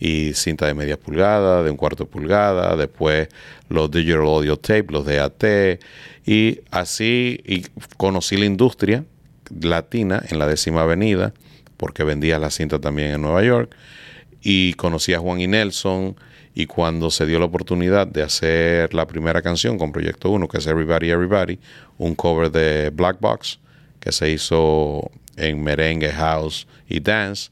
y cinta de media pulgada, de un cuarto de pulgada, después los digital audio tape, los DAT, y así y conocí la industria latina en la décima avenida, porque vendía la cinta también en Nueva York, y conocí a Juan y Nelson, y cuando se dio la oportunidad de hacer la primera canción con Proyecto 1, que es Everybody Everybody, un cover de Black Box, que se hizo en merengue, house y dance,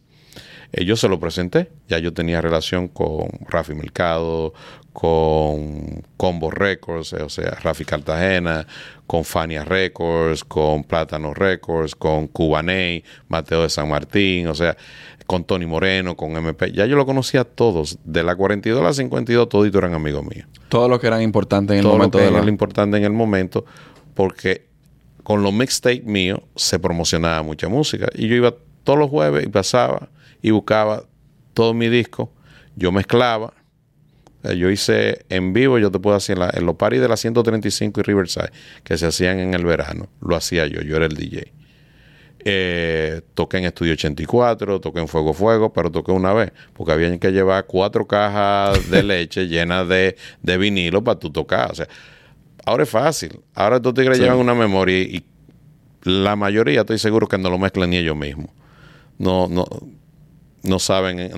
eh, yo se lo presenté. Ya yo tenía relación con Rafi Mercado, con Combo Records, o sea, Rafi Cartagena, con Fania Records, con Plátano Records, con Cubaney, Mateo de San Martín, o sea, con Tony Moreno, con MP. Ya yo lo conocía a todos. De la 42 a la 52, todos eran amigos míos. Todos los que eran importantes en el momento. Todo lo que era importante en el momento, porque con los mixtapes míos se promocionaba mucha música. Y yo iba todos los jueves y pasaba y buscaba todo mi disco. Yo mezclaba. Yo hice en vivo, yo te puedo hacer en, en los paris de la 135 y Riverside, que se hacían en el verano. Lo hacía yo, yo era el DJ. Eh, toqué en Estudio 84, toqué en Fuego Fuego, pero toqué una vez, porque había que llevar cuatro cajas de leche llenas de, vinilo para tú tocar. O sea, ahora es fácil. Ahora tú tigres llevan una memoria y, la mayoría estoy seguro que no lo mezclan ni ellos mismos. No, no, no saben,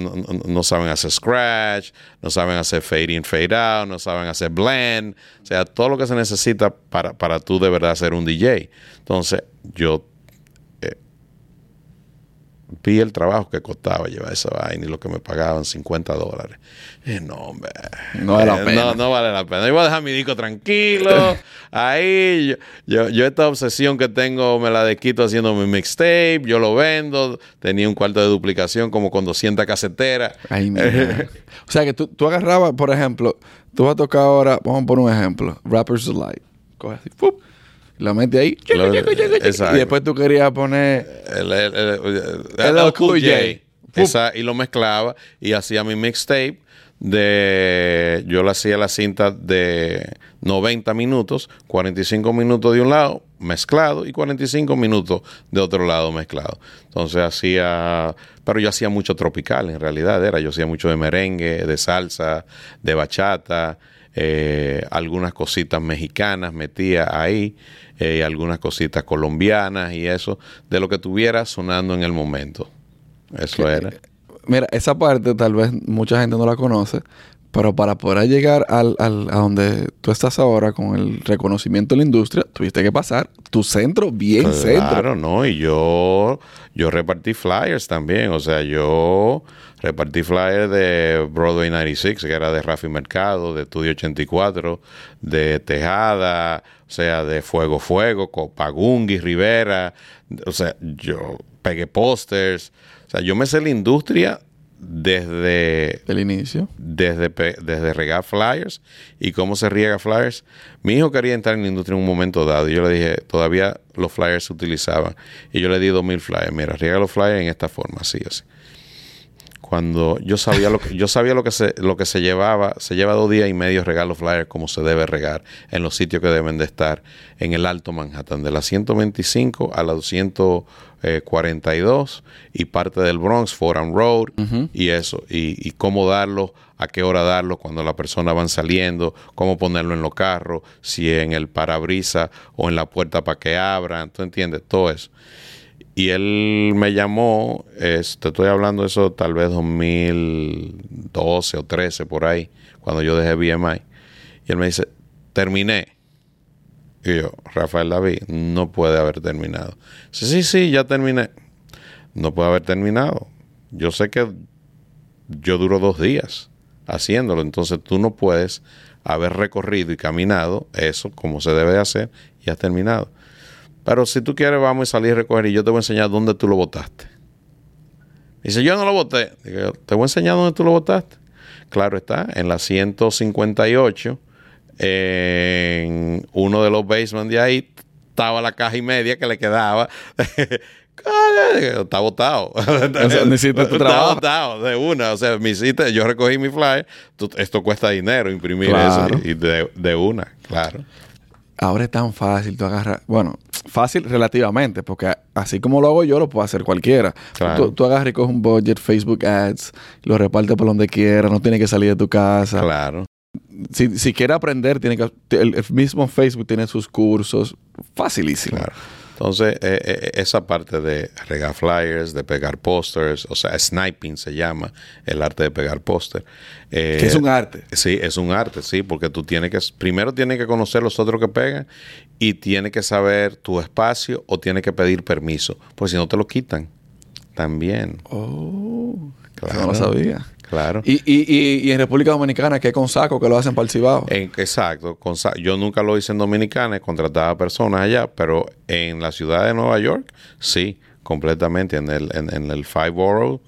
no, saben hacer scratch, no saben hacer fade in, fade out, no saben hacer blend. O sea, todo lo que se necesita para, para tú de verdad ser un DJ. Entonces, yo vi el trabajo que costaba llevar esa vaina y lo que me pagaban 50 dólares. Y no, hombre. No vale la eh, pena. No, no vale la pena. Yo voy a dejar mi disco tranquilo. Ahí, yo, yo, esta obsesión que tengo me la desquito haciendo mi mixtape. Yo lo vendo. Tenía un cuarto de duplicación como con 200 caseteras. Ay, o sea que tú, tú agarrabas, por ejemplo, tú vas a tocar ahora, vamos a poner un ejemplo, Rapper's Delight. Coge así, ¡fup! La mete ahí. y después tú querías poner el, el, y lo mezclaba y hacía mi mixtape de yo le hacía la cinta de 90 minutos, 45 minutos de un lado mezclado y 45 minutos de otro lado mezclado. Entonces hacía, pero yo hacía mucho tropical en realidad, era yo hacía mucho de merengue, de salsa, de bachata, eh, algunas cositas mexicanas metía ahí, eh, algunas cositas colombianas y eso, de lo que tuviera sonando en el momento. Eso era. Mira, esa parte tal vez mucha gente no la conoce, Pero para poder llegar al, al- a donde tú estás ahora con el reconocimiento de la industria, tuviste que pasar tu centro bien centro. Claro, no, y yo, yo repartí flyers también, o sea, yo repartí flyers de Broadway 96, que era de Rafi Mercado, de Estudio 84, de Tejada, o sea, de Fuego Fuego, Copagungui, Rivera, o sea, yo pegué pósters, o sea, yo me sé la industria desde Del inicio. desde, desde regar flyers y cómo se riega flyers. Mi hijo quería entrar en la industria en un momento dado y yo le dije, todavía los flyers se utilizaban. Y yo le di dos mil flyers. Mira, riega los flyers en esta forma, así, así. Cuando yo sabía lo que, yo sabía lo que se, lo que se llevaba, se lleva dos días y medio regar los flyers como se debe regar en los sitios que deben de estar en el Alto Manhattan, de la 125 a la 242 y parte del Bronx, Forum Road y eso, y, y cómo darlo, a qué hora darlo, cuando la persona van saliendo, cómo ponerlo en los carros, si en el parabrisa o en la puerta para que abran, ¿tú entiendes? Todo eso. Y él me llamó, es- te estoy hablando de eso tal vez 2012 o 13 por ahí, cuando yo dejé BMI. Y él me dice, terminé. Y yo, Rafael David, no puede haber terminado. Dice, sí, sí, ya terminé. No puede haber terminado. Yo sé que yo duro dos días haciéndolo, entonces tú no puedes haber recorrido y caminado eso como se debe de hacer y has terminado. Pero si tú quieres, vamos a salir a recoger y yo te voy a enseñar dónde tú lo botaste. Dice, yo no lo boté. Digo, te voy a enseñar dónde tú lo botaste. Claro está, en la 158, en uno de los basements de ahí, estaba la caja y media que le quedaba. Está botado. sea, Está botado de una. O sea, me hiciste, yo recogí mi flyer. esto cuesta dinero, imprimir Claro. eso. Y de, de una, claro. Ahora es tan fácil tú agarras, bueno, fácil relativamente, porque así como lo hago yo, lo puede hacer cualquiera. Claro. Tú, tú agarras y coges un budget, Facebook Ads, lo repartes por donde quieras, no tiene que salir de tu casa. Claro. Si, si quiere aprender, tiene que, el, el mismo Facebook tiene sus cursos, facilísimo. Claro. Entonces, eh, eh, esa parte de regar flyers, de pegar pósters, o sea, sniping se llama, el arte de pegar póster. Eh, Que es un arte. Sí, es un arte, sí, porque tú tienes que, primero tienes que conocer los otros que pegan y tienes que saber tu espacio o tienes que pedir permiso, porque si no te lo quitan. También, Oh, Claro. no lo sabía. Claro. Y, y, y, y en República Dominicana, que es con saco que lo hacen para el Cibao. En- exacto. con yo nunca lo hice en Dominicana, contrataba personas allá, pero en la ciudad de Nueva York, sí, completamente. En el, en, en el Five Borough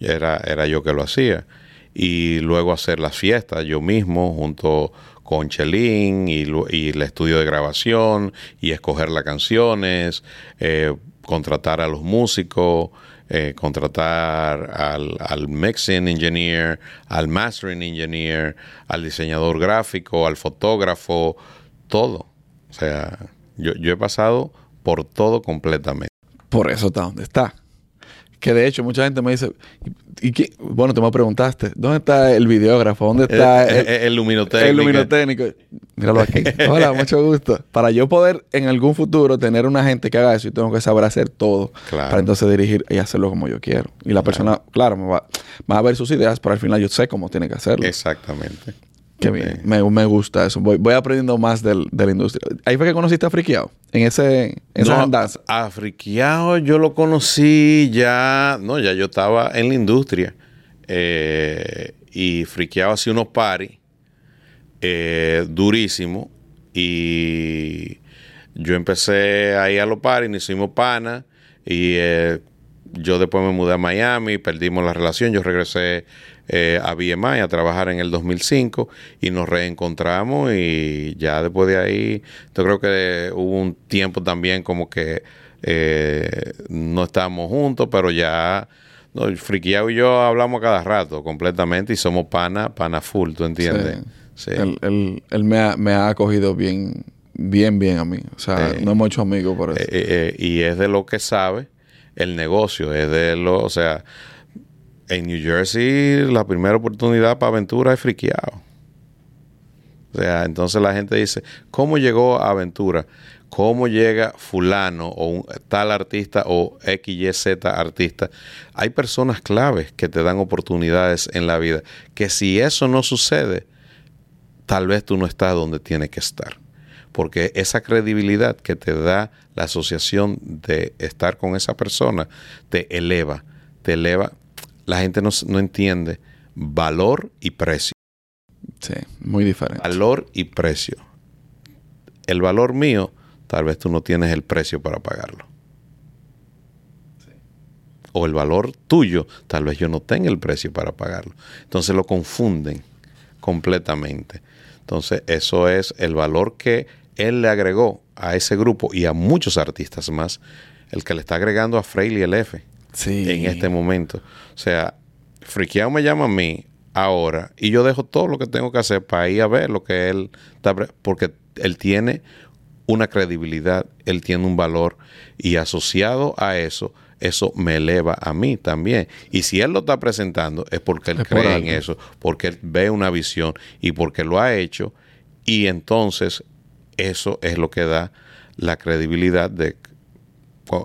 era, era yo que lo hacía. Y luego hacer las fiestas yo mismo, junto con Chelín y, y el estudio de grabación, y escoger las canciones, eh, contratar a los músicos, eh, contratar al, al mixing engineer, al mastering engineer, al diseñador gráfico, al fotógrafo, todo. O sea, yo, yo he pasado por todo completamente. Por eso está donde está. Que de hecho, mucha gente me dice, ¿y, y qué? Bueno, tú me preguntaste, ¿dónde está el videógrafo? ¿Dónde está el, eh, el luminotécnico. el luminotécnico? Míralo aquí. Hola, mucho gusto. Para yo poder en algún futuro tener una gente que haga eso, yo tengo que saber hacer todo. Claro. Para entonces dirigir y hacerlo como yo quiero. Y la persona, claro, me va, va a ver sus ideas, pero al final yo sé cómo tiene que hacerlo. Exactamente. Qué bien. Me, me gusta eso. Voy, voy aprendiendo más del, de la industria. Ahí fue que conociste a Friqueado. En ese, en esas No, andanzas. A Friqueado yo lo conocí ya, no, ya yo estaba en la industria. Eh, y Friqueado hacía unos paris eh, durísimos. Y yo empecé ahí a los paris, nos hicimos pana. Y eh, yo después me mudé a Miami, perdimos la relación. Yo regresé eh, a BMI a trabajar en el 2005 y nos reencontramos. Y ya después de ahí, yo creo que hubo un tiempo también como que eh, no estábamos juntos, pero ya. No, el Friqueado y yo hablamos cada rato completamente y somos pana, pana full, ¿tú entiendes? Sí. Él, él- él me, ha, me ha acogido bien, bien, bien a mí. O sea, Eh, no hemos hecho amigos por eso. Eh, eh, eh, y es de lo que sabe el negocio, es de lo, o sea, en New Jersey la primera oportunidad para aventura es friqueado. O sea, entonces la gente dice, ¿cómo llegó a aventura? cómo llega fulano o un, tal artista o XYZ artista. Hay personas claves que te dan oportunidades en la vida, que si eso no sucede, tal vez tú no estás donde tienes que estar. Porque esa credibilidad que te da la asociación de estar con esa persona te eleva, te eleva. La gente no, no entiende valor y precio. Sí, muy diferente. Valor y precio. El valor mío, tal vez tú no tienes el precio para pagarlo. O el valor tuyo, tal vez yo no tenga el precio para pagarlo. Entonces lo confunden completamente. Entonces eso es el valor que él le agregó a ese grupo y a muchos artistas más, el que le está agregando a Freely el F Sí. en este momento. O sea, Friqueado me llama a mí ahora y yo dejo todo lo que tengo que hacer para ir a ver lo que él está, porque él tiene una credibilidad, él tiene un valor y asociado a eso, eso me eleva a mí también. Y si él lo está presentando es porque él Es por cree en eso, porque él ve una visión y porque lo ha hecho y entonces eso es lo que da la credibilidad de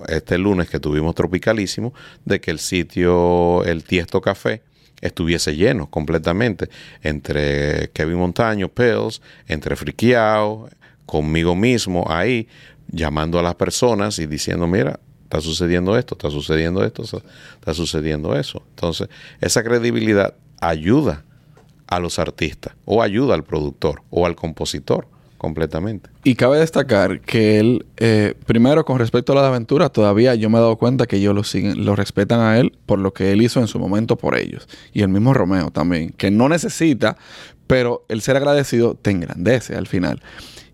este lunes que tuvimos tropicalísimo, de que el sitio, el Tiesto Café, estuviese lleno completamente. Entre Kevin Montaño, Pills, entre Friqueado, conmigo mismo ahí, llamando a las personas y diciendo, mira, está sucediendo esto, está sucediendo esto, está sucediendo eso. Entonces, esa credibilidad ayuda a los artistas, o ayuda al productor, o al compositor, completamente. Y cabe destacar que él, eh, primero con respecto a la de aventura, todavía yo me he dado cuenta que ellos lo siguen, lo respetan a él por lo que él hizo en su momento por ellos. Y el mismo Romeo también, que no necesita, pero el ser agradecido te engrandece al final.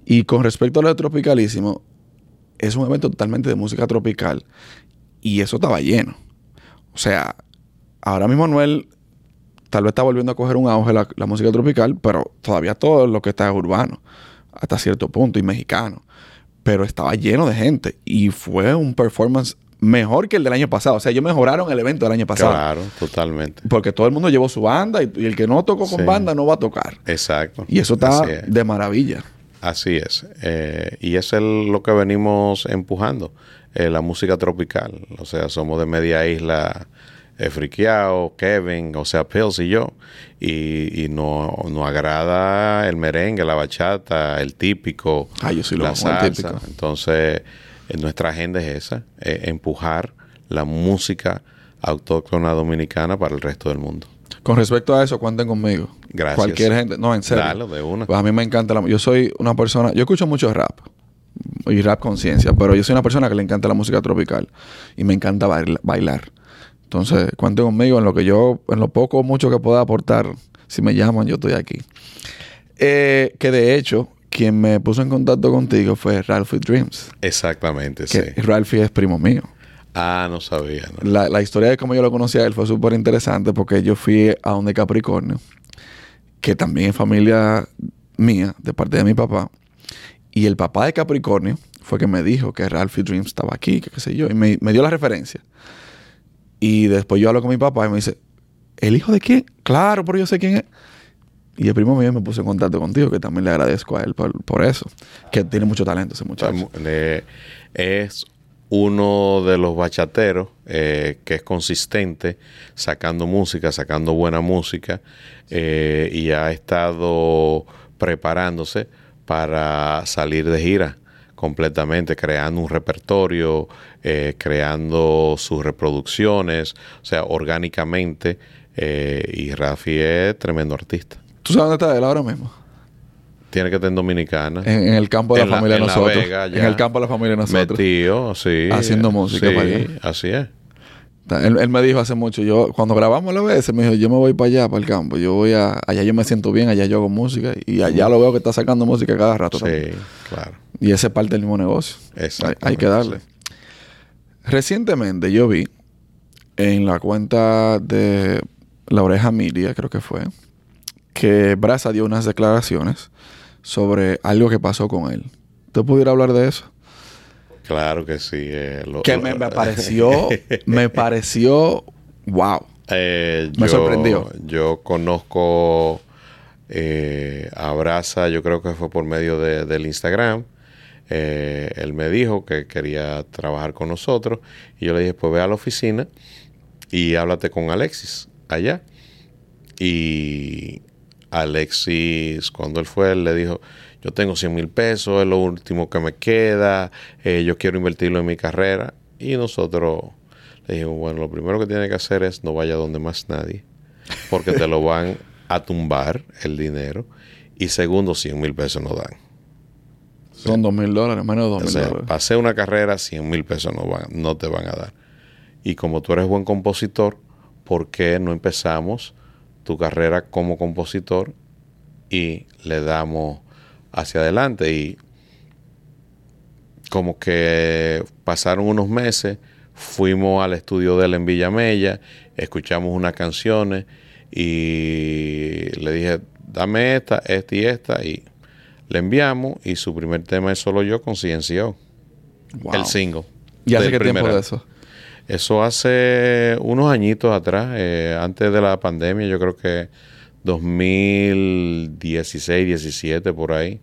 Y con respecto a lo de Tropicalísimo, es un evento totalmente de música tropical y eso estaba lleno. O sea, ahora mismo Noel tal vez está volviendo a coger un auge la, la música tropical, pero todavía todo lo que está es urbano, hasta cierto punto, y mexicano. Pero estaba lleno de gente y fue un performance mejor que el del año pasado. O sea, ellos mejoraron el evento del año pasado. Claro, totalmente. Porque todo el mundo llevó su banda y, y el que no tocó con Sí. banda no va a tocar. Exacto. Y eso está es. de maravilla. Así es. Eh, y eso es lo que venimos empujando, eh, la música tropical. O sea, somos de media isla, Friqueado, Kevin, o sea, Pills y yo. Y, y nos nos agrada el merengue, la bachata, el típico, Ah, yo sí lo la el salsa. típico. Entonces, nuestra agenda es esa, eh, empujar la música autóctona dominicana para el resto del mundo. Con respecto a eso, cuenten conmigo. Gracias. Cualquier gente. No, en serio. Dale, de una. Pues a mí me encanta la Yo soy una persona. Yo escucho mucho rap. Y rap conciencia. Pero yo soy una persona que le encanta la música tropical. Y me encanta baila- bailar. Entonces, cuenten conmigo en lo que yo. En lo poco o mucho que pueda aportar. Si me llaman, yo estoy aquí. Eh, que de hecho, quien me puso en contacto contigo fue Ralphie Dreams. Exactamente, sí. Que Ralphie es primo mío. Ah, no sabía. ¿no? La, la historia de cómo yo lo conocí a él fue súper interesante porque yo fui a donde Capricornio, que también es familia mía, de parte de mi papá. Y el papá de Capricornio fue que me dijo que Ralphie Dreams estaba aquí, que qué sé yo, y me, me dio la referencia. Y después yo hablo con mi papá y me dice, ¿el hijo de quién? Claro, pero yo sé quién es. Y el primo mío me puso en contacto contigo, que también le agradezco a él por, eso, que tiene mucho talento ese muchacho. es uno de los bachateros eh, que es consistente sacando música, sacando buena música eh, y ha estado preparándose para salir de gira completamente, creando un repertorio, eh, creando sus reproducciones, o sea, orgánicamente. eh, y Rafi es tremendo artista. ¿Tú sabes dónde está él ahora mismo? Tiene que estar en Dominicana. En, en el campo de En la la- familia de en La nosotros. En el campo de la familia de nosotros. Metido, sí. Haciendo música Sí, para allá. así es. Él, él me dijo hace mucho, yo cuando grabamos la vez, me dijo, yo me voy para allá, para el campo. Yo voy a, allá yo me siento bien, allá yo hago música y allá lo veo que está sacando música cada rato. también. Sí, claro. Y ese es parte del mismo negocio. Hay, Exactamente, hay que darle. sí. Recientemente yo vi en la cuenta de La Oreja Miria, creo que fue, que Brasa dio unas declaraciones sobre algo que pasó con él. ¿Te pudiera hablar de eso? Claro que sí. eh, lo- Que lo- me, me pareció, me pareció, wow. Eh, Me yo- sorprendió. Yo conozco eh, a Brasa, yo creo que fue por medio de- del Instagram. Eh, él me dijo que quería trabajar con nosotros y yo le dije, pues ve a la oficina y háblate con Alexis allá. Y Alexis, cuando él fue, él le dijo, yo tengo 100 mil pesos, es lo último que me queda, eh, yo quiero invertirlo en mi carrera. Y nosotros le dijimos, bueno, lo primero que tiene que hacer es no vaya donde más nadie, porque te lo van a tumbar el dinero. Y segundo, 100 mil pesos no dan. Son dos mil dólares, menos de dos mil dólares. hacer una carrera, 100 mil pesos no, van, no te van a dar. Y como tú eres buen compositor, ¿por qué no empezamos tu carrera como compositor y le damos hacia adelante? Y como que pasaron unos meses, fuimos al estudio de él en Villamella, escuchamos unas canciones y le dije, dame esta, esta y esta, y le enviamos y su primer tema es solo yo con CNCO, Wow. el single. ¿Y hace qué tiempo de eso? Eso hace unos añitos atrás, eh, antes de la pandemia, yo creo que 2016, 17 por ahí,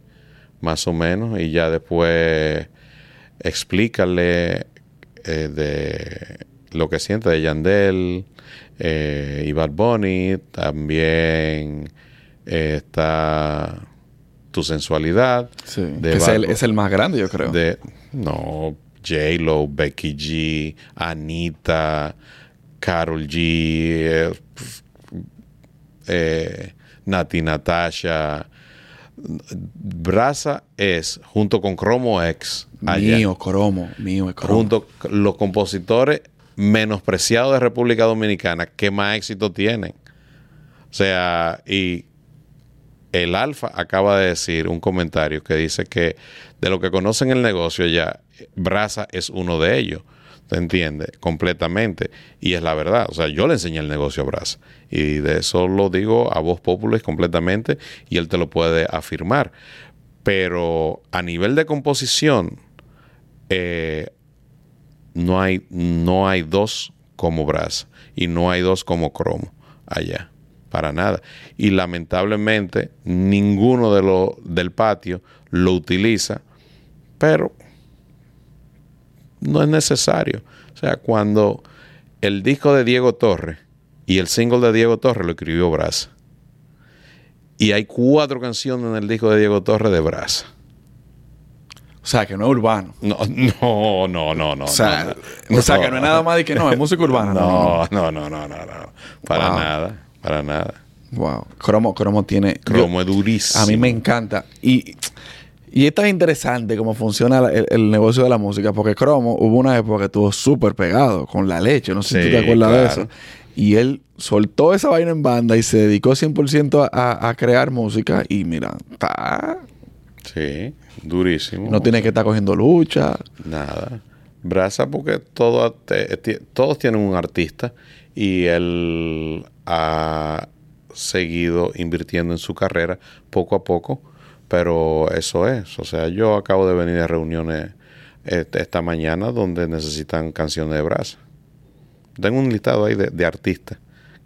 más o menos, y ya después explícale eh, de lo que siente de Yandel eh, y Bad Bunny, también eh, está tu sensualidad, Sí. de es, el, es el más grande, yo creo. de no J-Lo, Becky G, Anita, Carol G, eh, eh, Nati Natasha. Brasa es, junto con Chromo X, allá, mío, cromo. Mío, es cromo. junto con los compositores menospreciados de República Dominicana que más éxito tienen. O sea, y el Alfa acaba de decir un comentario que dice que de lo que conocen el negocio ya, Brasa es uno de ellos. ¿Te entiendes? Completamente. Y es la verdad. O sea, yo le enseñé el negocio a Brasa. Y de eso lo digo a voz popular completamente y él te lo puede afirmar. Pero a nivel de composición, eh, no hay, no hay dos como Brasa y no hay dos como Cromo allá, para nada. Y lamentablemente ninguno de los del patio lo utiliza, pero no es necesario. O sea, cuando el disco de Diego Torres y el single de Diego Torres lo escribió Brasa. Y hay cuatro canciones en el disco de Diego Torres de Brasa. O sea, que no es urbano. No, no, no, no, no. o sea, no, no. o sea que no es nada más de que no, es música urbana. No, no, no, no, no, no. Para Wow. nada, para nada. Wow. Cromo, Cromo tiene. yo- Cromo es durísimo. a mí me encanta. Y, y es tan interesante cómo funciona el, el negocio de la música, porque Cromo hubo una época que estuvo súper pegado con la leche. No sé si tú te acuerdas de eso. Y él soltó esa vaina en banda y se dedicó 100% a, a crear música. Y mira, está- Sí, durísimo. no tiene que estar cogiendo lucha. Nada. Brasa porque todo, te- ti- todos tienen un artista y él ha seguido invirtiendo en su carrera poco a poco, pero eso es. O sea, yo acabo de venir a reuniones este- esta mañana donde necesitan canciones de Brasa. Tengo un listado ahí de, de artistas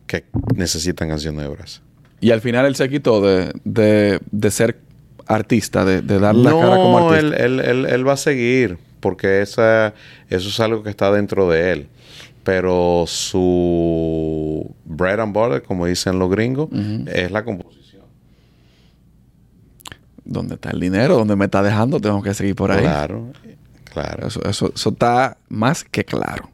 que necesitan canciones de Brasa. Y al final él se quitó de, de, de ser artista, de, de dar la no, cara como artista. Él, él, él, él va a seguir, porque esa, eso es algo que está dentro de él. Pero su bread and butter, como dicen los gringos, es la composición. ¿Dónde está el dinero? ¿Dónde me está dejando? Tengo que seguir por ahí. Claro, claro. Eso, eso, eso está más que claro.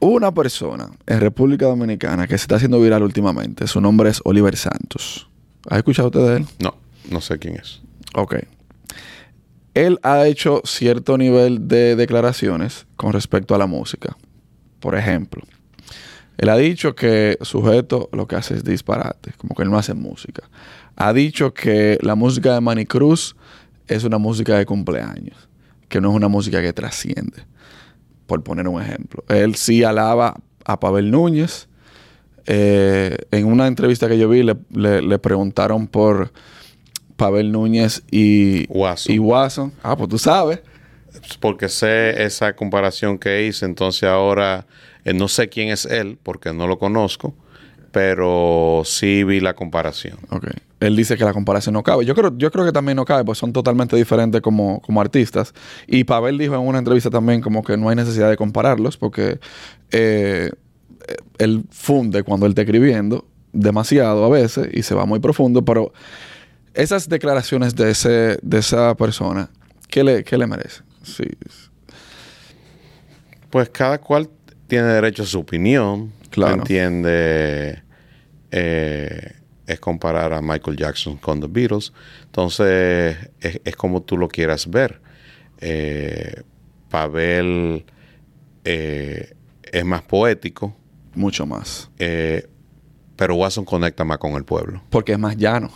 Una persona en República Dominicana que se está haciendo viral últimamente, su nombre es Oliver Santos. ¿Ha escuchado usted de él? No, no sé quién es. Ok. Él ha hecho cierto nivel de declaraciones con respecto a la música. Por ejemplo, él ha dicho que sujeto lo que hace es disparate, como que él no hace música. Ha dicho que la música de Manny Cruz es una música de cumpleaños, que no es una música que trasciende, por poner un ejemplo. Él sí alaba a Pavel Núñez. Eh, en una entrevista que yo vi le, le- le preguntaron por Pavel Núñez y Watson. y Watson. Ah, pues tú sabes. Porque sé esa comparación que hice, entonces ahora eh, no sé quién es él, porque no lo conozco, pero sí vi la comparación. Ok. él dice que la comparación no cabe. Yo creo, yo creo que también no cabe, pues son totalmente diferentes como, como artistas. Y Pavel dijo en una entrevista también como que no hay necesidad de compararlos porque eh, él funde cuando él está escribiendo demasiado a veces y se va muy profundo, pero esas declaraciones de, ese, de esa persona, ¿qué le, qué le merece? Sí. Pues cada cual tiene derecho a su opinión. Claro. Entiende. eh, es comparar a Michael Jackson con The Beatles. Entonces, es, es como tú lo quieras ver. Eh, Pavel eh, es más poético, Mucho más. eh, pero Watson conecta más con el pueblo. Porque es más llano.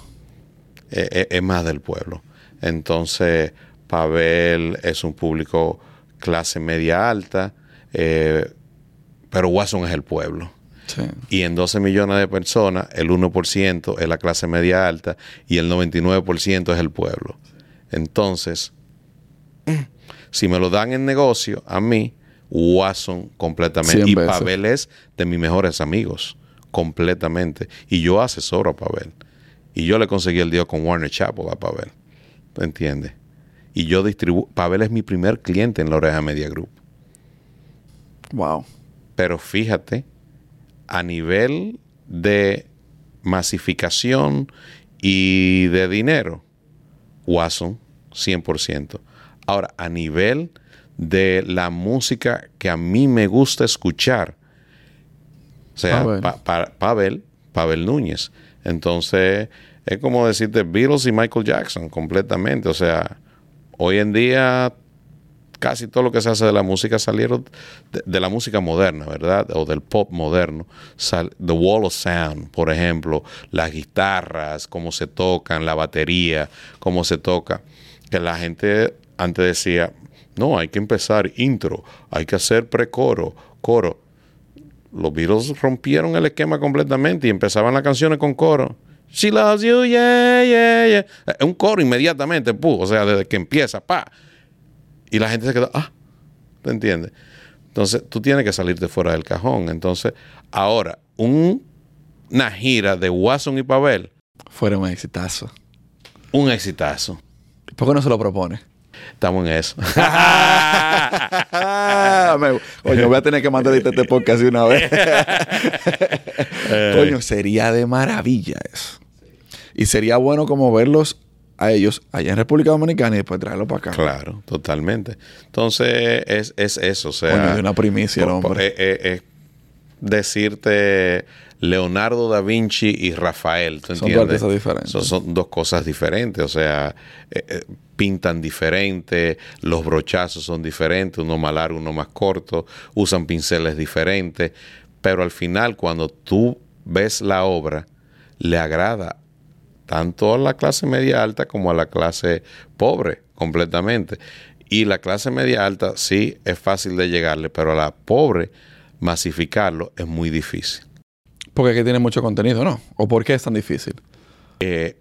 Eh, eh, es más del pueblo. Entonces, Pavel es un público clase media alta, eh, pero Watson es el pueblo. Sí. Y en 12 millones de personas, el 1% es la clase media alta y el 99% es el pueblo. Entonces, si me lo dan en negocio, a mí, Watson completamente. Y. Pavel es de mis mejores amigos, completamente. Y yo asesoro a Pavel. Y yo le conseguí el deal con Warner Chappell a Pavel. ¿Te entiendes? Y yo distribuyo. Pavel es mi primer cliente en la Oreja Media Group. Wow. Pero fíjate, a nivel de masificación y de dinero, Watson, 100%. Ahora, a nivel de la música que a mí me gusta escuchar, o sea, Pavel. Pa- Pa- Pavel, Pavel Núñez. Entonces, es como decirte Beatles y Michael Jackson completamente. O sea, hoy en día casi todo lo que se hace de la música salieron de, la música moderna, ¿verdad? O del pop moderno. The Wall of Sound, por ejemplo, las guitarras, cómo se tocan, la batería, cómo se toca. Que la gente antes decía, no, hay que empezar intro, hay que hacer precoro, coro. Los Beatles rompieron el esquema completamente y empezaban las canciones con coro. She loves you, yeah, yeah, yeah. Un coro inmediatamente, pu, o sea, desde que empieza, pa. Y la gente se queda, ah, ¿te entiendes? Entonces, tú tienes que salirte fuera del cajón. Entonces, ahora, un- una gira de Watson y Pavel, Fuera un exitazo. un exitazo. ¿Por qué no se lo propone? Estamos en eso. Coño, voy a tener que mandar este podcast de una vez. Coño, sería de maravilla eso. Y sería bueno como verlos a ellos allá en República Dominicana y después traerlos para acá. claro, totalmente. Entonces, es, es eso. O sea, Coño, de una primicia el hombre. eh, eh, eh, decirte Leonardo da Vinci y Rafael. ¿tú Son dos entiendes? artistas diferentes. Son, son dos cosas diferentes. O sea, eh, eh, pintan diferente, los brochazos son diferentes, uno más largo, uno más corto, usan pinceles diferentes. Pero al final, cuando tú ves la obra, le agrada tanto a la clase media alta como a la clase pobre, completamente. Y la clase media alta sí es fácil de llegarle, pero a la pobre masificarlo es muy difícil. Porque aquí tiene mucho contenido, ¿no? ¿O por qué es tan difícil? Eh,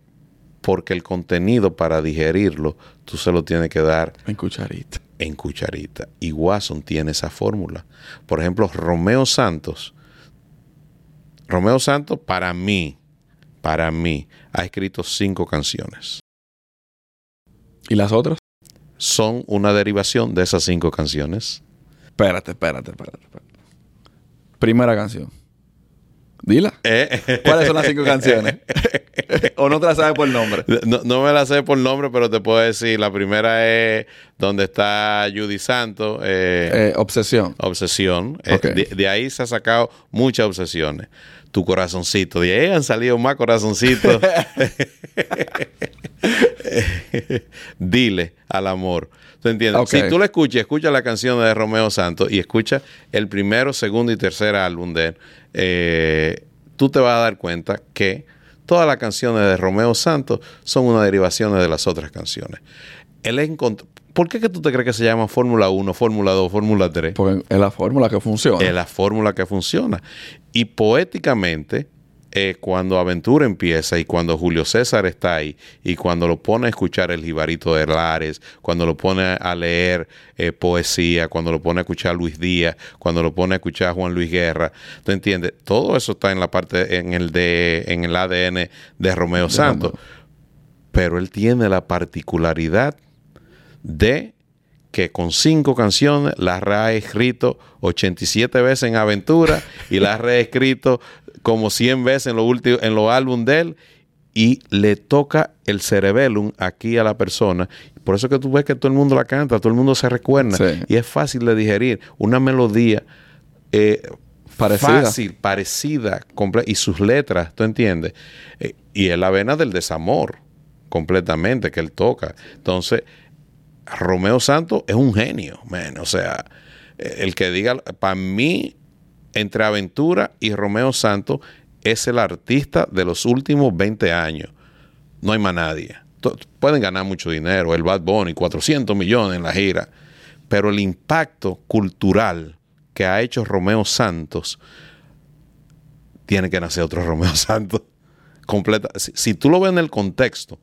porque el contenido para digerirlo, tú se lo tienes que dar En cucharita. en cucharita. Y Watson tiene esa fórmula. Por ejemplo, Romeo Santos. Romeo Santos, para mí, para mí, ha escrito cinco canciones. ¿Y las otras? Son una derivación de esas cinco canciones. Espérate, espérate, espérate. espérate. Primera canción. Dila. Eh, ¿Cuáles son las cinco canciones? ¿O no te las sabes por nombre? No, no me la sé por nombre, pero te puedo decir. La primera es donde está Judy Santos, eh, Eh, obsesión. Obsesión. Eh, de, de ahí se ha sacado muchas obsesiones. Tu corazoncito. De ahí han salido más corazoncitos. Dile al amor. ¿Tú entiendes? Si tú la escuchas, escucha la canción de Romeo Santos y escucha el primero, segundo y tercer álbum de él, eh, tú te vas a dar cuenta que todas las canciones de Romeo Santos son una derivación de las otras canciones. Él encont- ¿Por qué que tú te crees que se llama Fórmula 1, Fórmula 2, Fórmula 3? Porque es la fórmula que funciona. Es la fórmula que funciona. Y poéticamente, eh, cuando Aventura empieza y cuando Julio César está ahí y cuando lo pone a escuchar el Jibarito de Lares, cuando lo pone a leer eh, poesía, cuando lo pone a escuchar Luis Díaz, cuando lo pone a escuchar Juan Luis Guerra, ¿tú entiendes? Todo eso está en la parte, en el de, en el ADN de Romeo Santos. Pero él tiene la particularidad de que con cinco canciones las ha escrito 87 veces en Aventura y las ha reescrito como 100 veces en los últimos en los álbumes de él y le toca el cerebellum aquí a la persona. Por eso que tú ves que todo el mundo la canta, todo el mundo se recuerda y es fácil de digerir. Una melodía eh, parecida. fácil, parecida, y sus letras, ¿tú entiendes? Eh, y es la vena del desamor completamente que él toca. Entonces, Romeo Santos es un genio. O sea, el que diga, para mí, entre Aventura y Romeo Santos, es el artista de los últimos 20 años. No hay más nadie. Pueden ganar mucho dinero, el Bad Bunny, 400 millones en la gira, pero el impacto cultural que ha hecho Romeo Santos, tiene que nacer otro Romeo Santos. Completa. si tú lo ves en el contexto,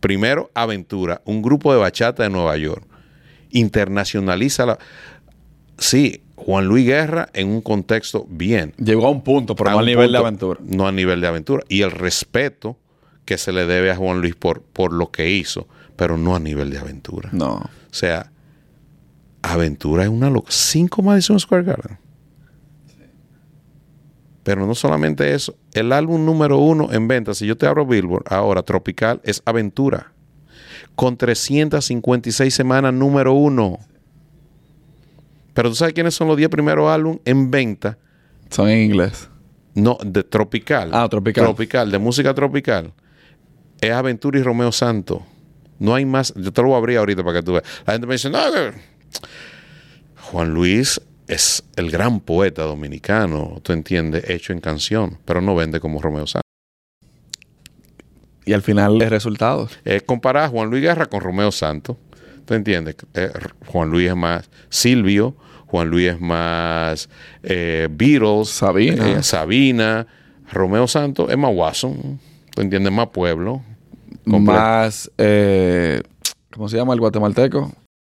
Primero, Aventura, un grupo de bachata de Nueva York. Internacionaliza la... Sí, Juan Luis Guerra en un contexto bien. Llegó a un punto, pero no a nivel de aventura. No a nivel de aventura. Y el respeto que se le debe a Juan Luis por, por lo que hizo, pero no a nivel de aventura. No. O sea, aventura es una locura. Cinco Madison Square Garden. Pero no solamente eso, el álbum número uno en venta, si yo te abro Billboard ahora, Tropical, es Aventura. Con 356 semanas número uno. Pero tú sabes quiénes son los 10 primeros álbumes en venta. Son en inglés. No, de Tropical. Ah, Tropical. Tropical, de música tropical. Es Aventura y Romeo Santo. No hay más. Yo te lo voy a abrir ahorita para que tú veas. La gente me dice, no, Juan Luis es el gran poeta dominicano, tú entiendes, hecho en canción, pero no vende como Romeo Santos. Y al final, el resultado. Es comparar a Juan Luis Guerra con Romeo Santos. ¿Tú entiendes? Eh, Juan Luis es más Silvio, Juan Luis es más eh, Beatles, Sabina. Eh, Sabina, Romeo Santos es más Watson, ¿tú entiendes? Más pueblo. Más, ¿cómo se llama el guatemalteco?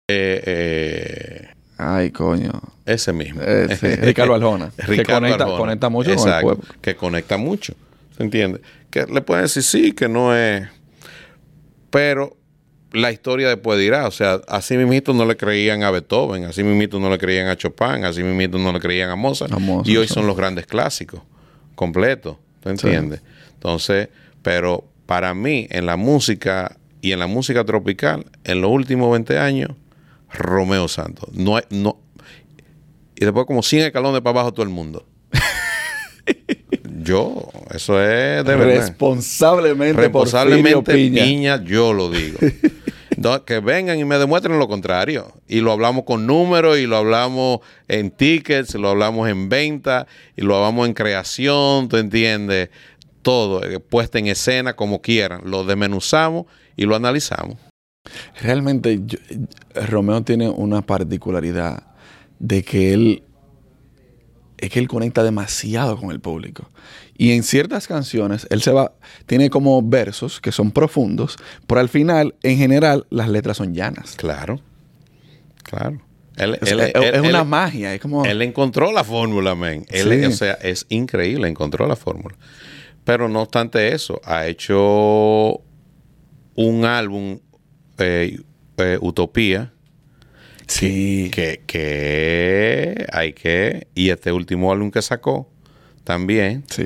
eh, Ay, coño. Ese mismo. Ricardo Aljona. que conecta, conecta mucho con el pueblo. Que conecta mucho. ¿Se entiende? Que le pueden decir sí, que no es. Pero la historia después dirá. O sea, así mismito no le creían a Beethoven, así mismito no le creían a Chopin, así mismito no le creían a Mozart. y hoy son los grandes clásicos, completos. ¿Te entiendes? Entonces, pero para mí, en la música y en la música tropical, en los últimos 20 años, Romeo Santos. No, no, y después como 100 escalones para abajo todo el mundo. yo, eso es de verdad. Responsablemente, Responsablemente Piña. yo lo digo. que vengan y me demuestren lo contrario. Y lo hablamos con números, y lo hablamos en tickets, lo hablamos en venta, y lo hablamos en creación, ¿tú entiendes? Todo, eh, puesta en escena, como quieran. Lo desmenuzamos y lo analizamos. Realmente Romeo tiene una particularidad de que él es que él conecta demasiado con el público. Y en ciertas canciones él se va tiene como versos que son profundos, pero al final en general las letras son llanas. Claro. Claro. es, una magia, es como Él encontró la fórmula, men. o sea, es increíble, encontró la fórmula. Pero no obstante eso, ha hecho un álbum eh, eh, Utopía. Sí. Que, que hay que. Y este último álbum que sacó también. Sí.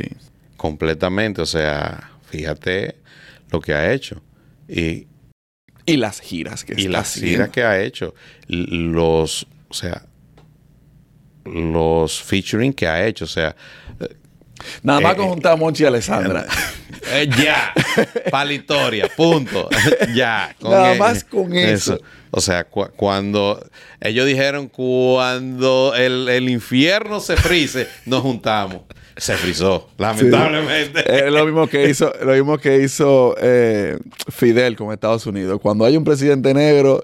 Completamente. O sea, fíjate lo que ha hecho. Y. Y las giras que Y las giras que ha hecho. Los. O sea. Los featuring que ha hecho. O sea. Nada más eh, conjuntar a Monchi y Alessandra. Eh, ya. Palitoria, punto. ya. Nada e- más con eso. O sea, cuando ellos dijeron cuando el, infierno se frise, nos juntamos. Se frizó, lamentablemente. Es lo mismo que hizo, lo mismo que hizo eh, Fidel con Estados Unidos. Cuando hay un presidente negro,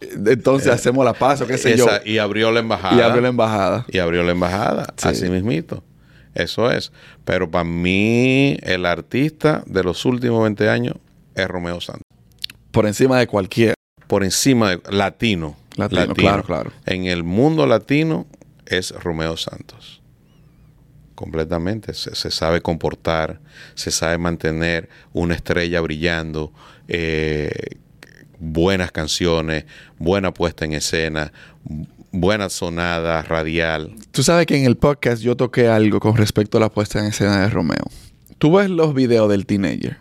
entonces eh, hacemos la paz o qué sé yo. Y abrió la embajada. Y abrió la embajada. Y abrió la embajada. Así mismito. Eso es. Pero para mí, el artista de los últimos 20 años es Romeo Santos. Por encima de cualquier Por encima de latino. latino. Claro, claro. En el mundo latino es Romeo Santos. Completamente. Se, se sabe comportar, se sabe mantener una estrella brillando, eh, buenas canciones, buena puesta en escena, buena sonada radial. Tú sabes que en el podcast yo toqué algo con respecto a la puesta en escena de Romeo. Tú ves los videos del teenager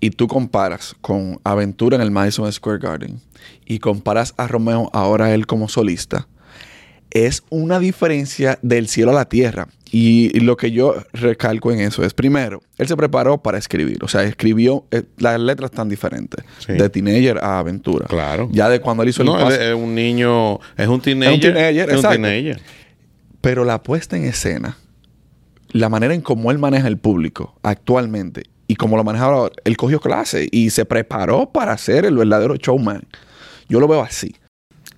y tú comparas con Aventura en el Madison Square Garden y comparas a Romeo ahora él como solista, es una diferencia del cielo a la tierra. Y, lo que yo recalco en eso es, primero, él se preparó para escribir. O sea, escribió, eh, las letras tan diferentes. Sí. De teenager a aventura. Claro. Ya de cuando él hizo el No, paso- es un niño, es un teenager. teenager, es un exacto. teenager. Pero la puesta en escena, la manera en cómo él maneja el público actualmente y como lo maneja ahora, él cogió clase y se preparó para ser el verdadero showman. Yo lo veo así.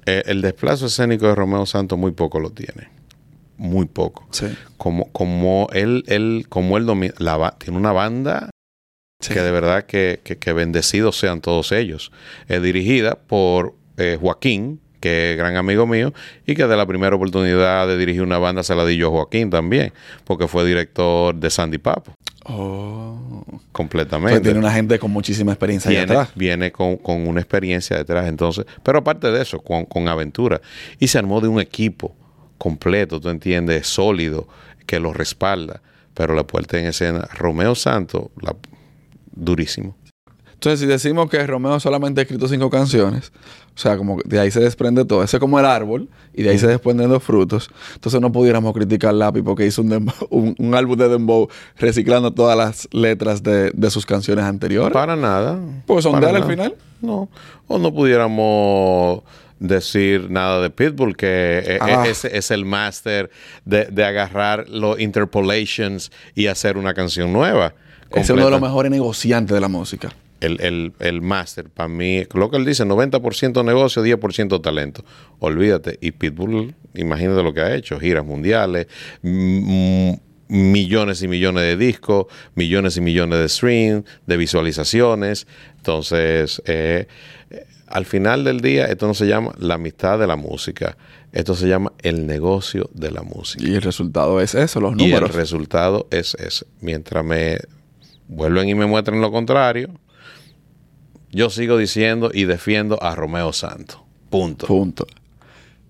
Eh, el desplazo escénico de Romeo Santos muy poco lo tiene. Muy poco. Sí. Como, como él, él, como él domi- la ba- tiene una banda que de verdad que, que, que bendecidos sean todos ellos. Es dirigida por eh, Joaquín, que es gran amigo mío, y que de la primera oportunidad de dirigir una banda se la di yo a Joaquín también, porque fue director de Sandy Papo, Oh. completamente. Pues tiene una gente con muchísima experiencia viene, atrás. viene con, con una experiencia detrás. Entonces, pero aparte de eso, con, con aventura. Y se armó de un equipo completo, tú entiendes, sólido, que lo respalda. Pero la puerta en escena, Romeo Santos, la, durísimo. Entonces, si decimos que Romeo solamente ha escrito cinco canciones, o sea, como de ahí se desprende todo. Ese es como el árbol y de ahí se desprenden los frutos. Entonces, no pudiéramos criticar Lápiz porque hizo un, dembow- un, un álbum de Dembow reciclando todas las letras de, de sus canciones anteriores. Para nada. Pues son de al final. No. O no pudiéramos decir nada de Pitbull, que e- e- Ah. es, es el máster de, de agarrar los interpolations y hacer una canción nueva. es uno de los mejores negociantes de la música. el, el, el máster, para mí, lo que él dice, 90% negocio, 10% talento. Olvídate. Y Pitbull, imagínate lo que ha hecho, giras mundiales, mm, millones y millones de discos, millones y millones de streams, de visualizaciones. Entonces, eh, eh, al final del día, esto no se llama la amistad de la música, esto se llama el negocio de la música. Y el resultado es eso, los Y el números. resultado es ese. Mientras me vuelven y me muestren lo contrario, yo sigo diciendo y defiendo a Romeo Santos. Punto. Punto.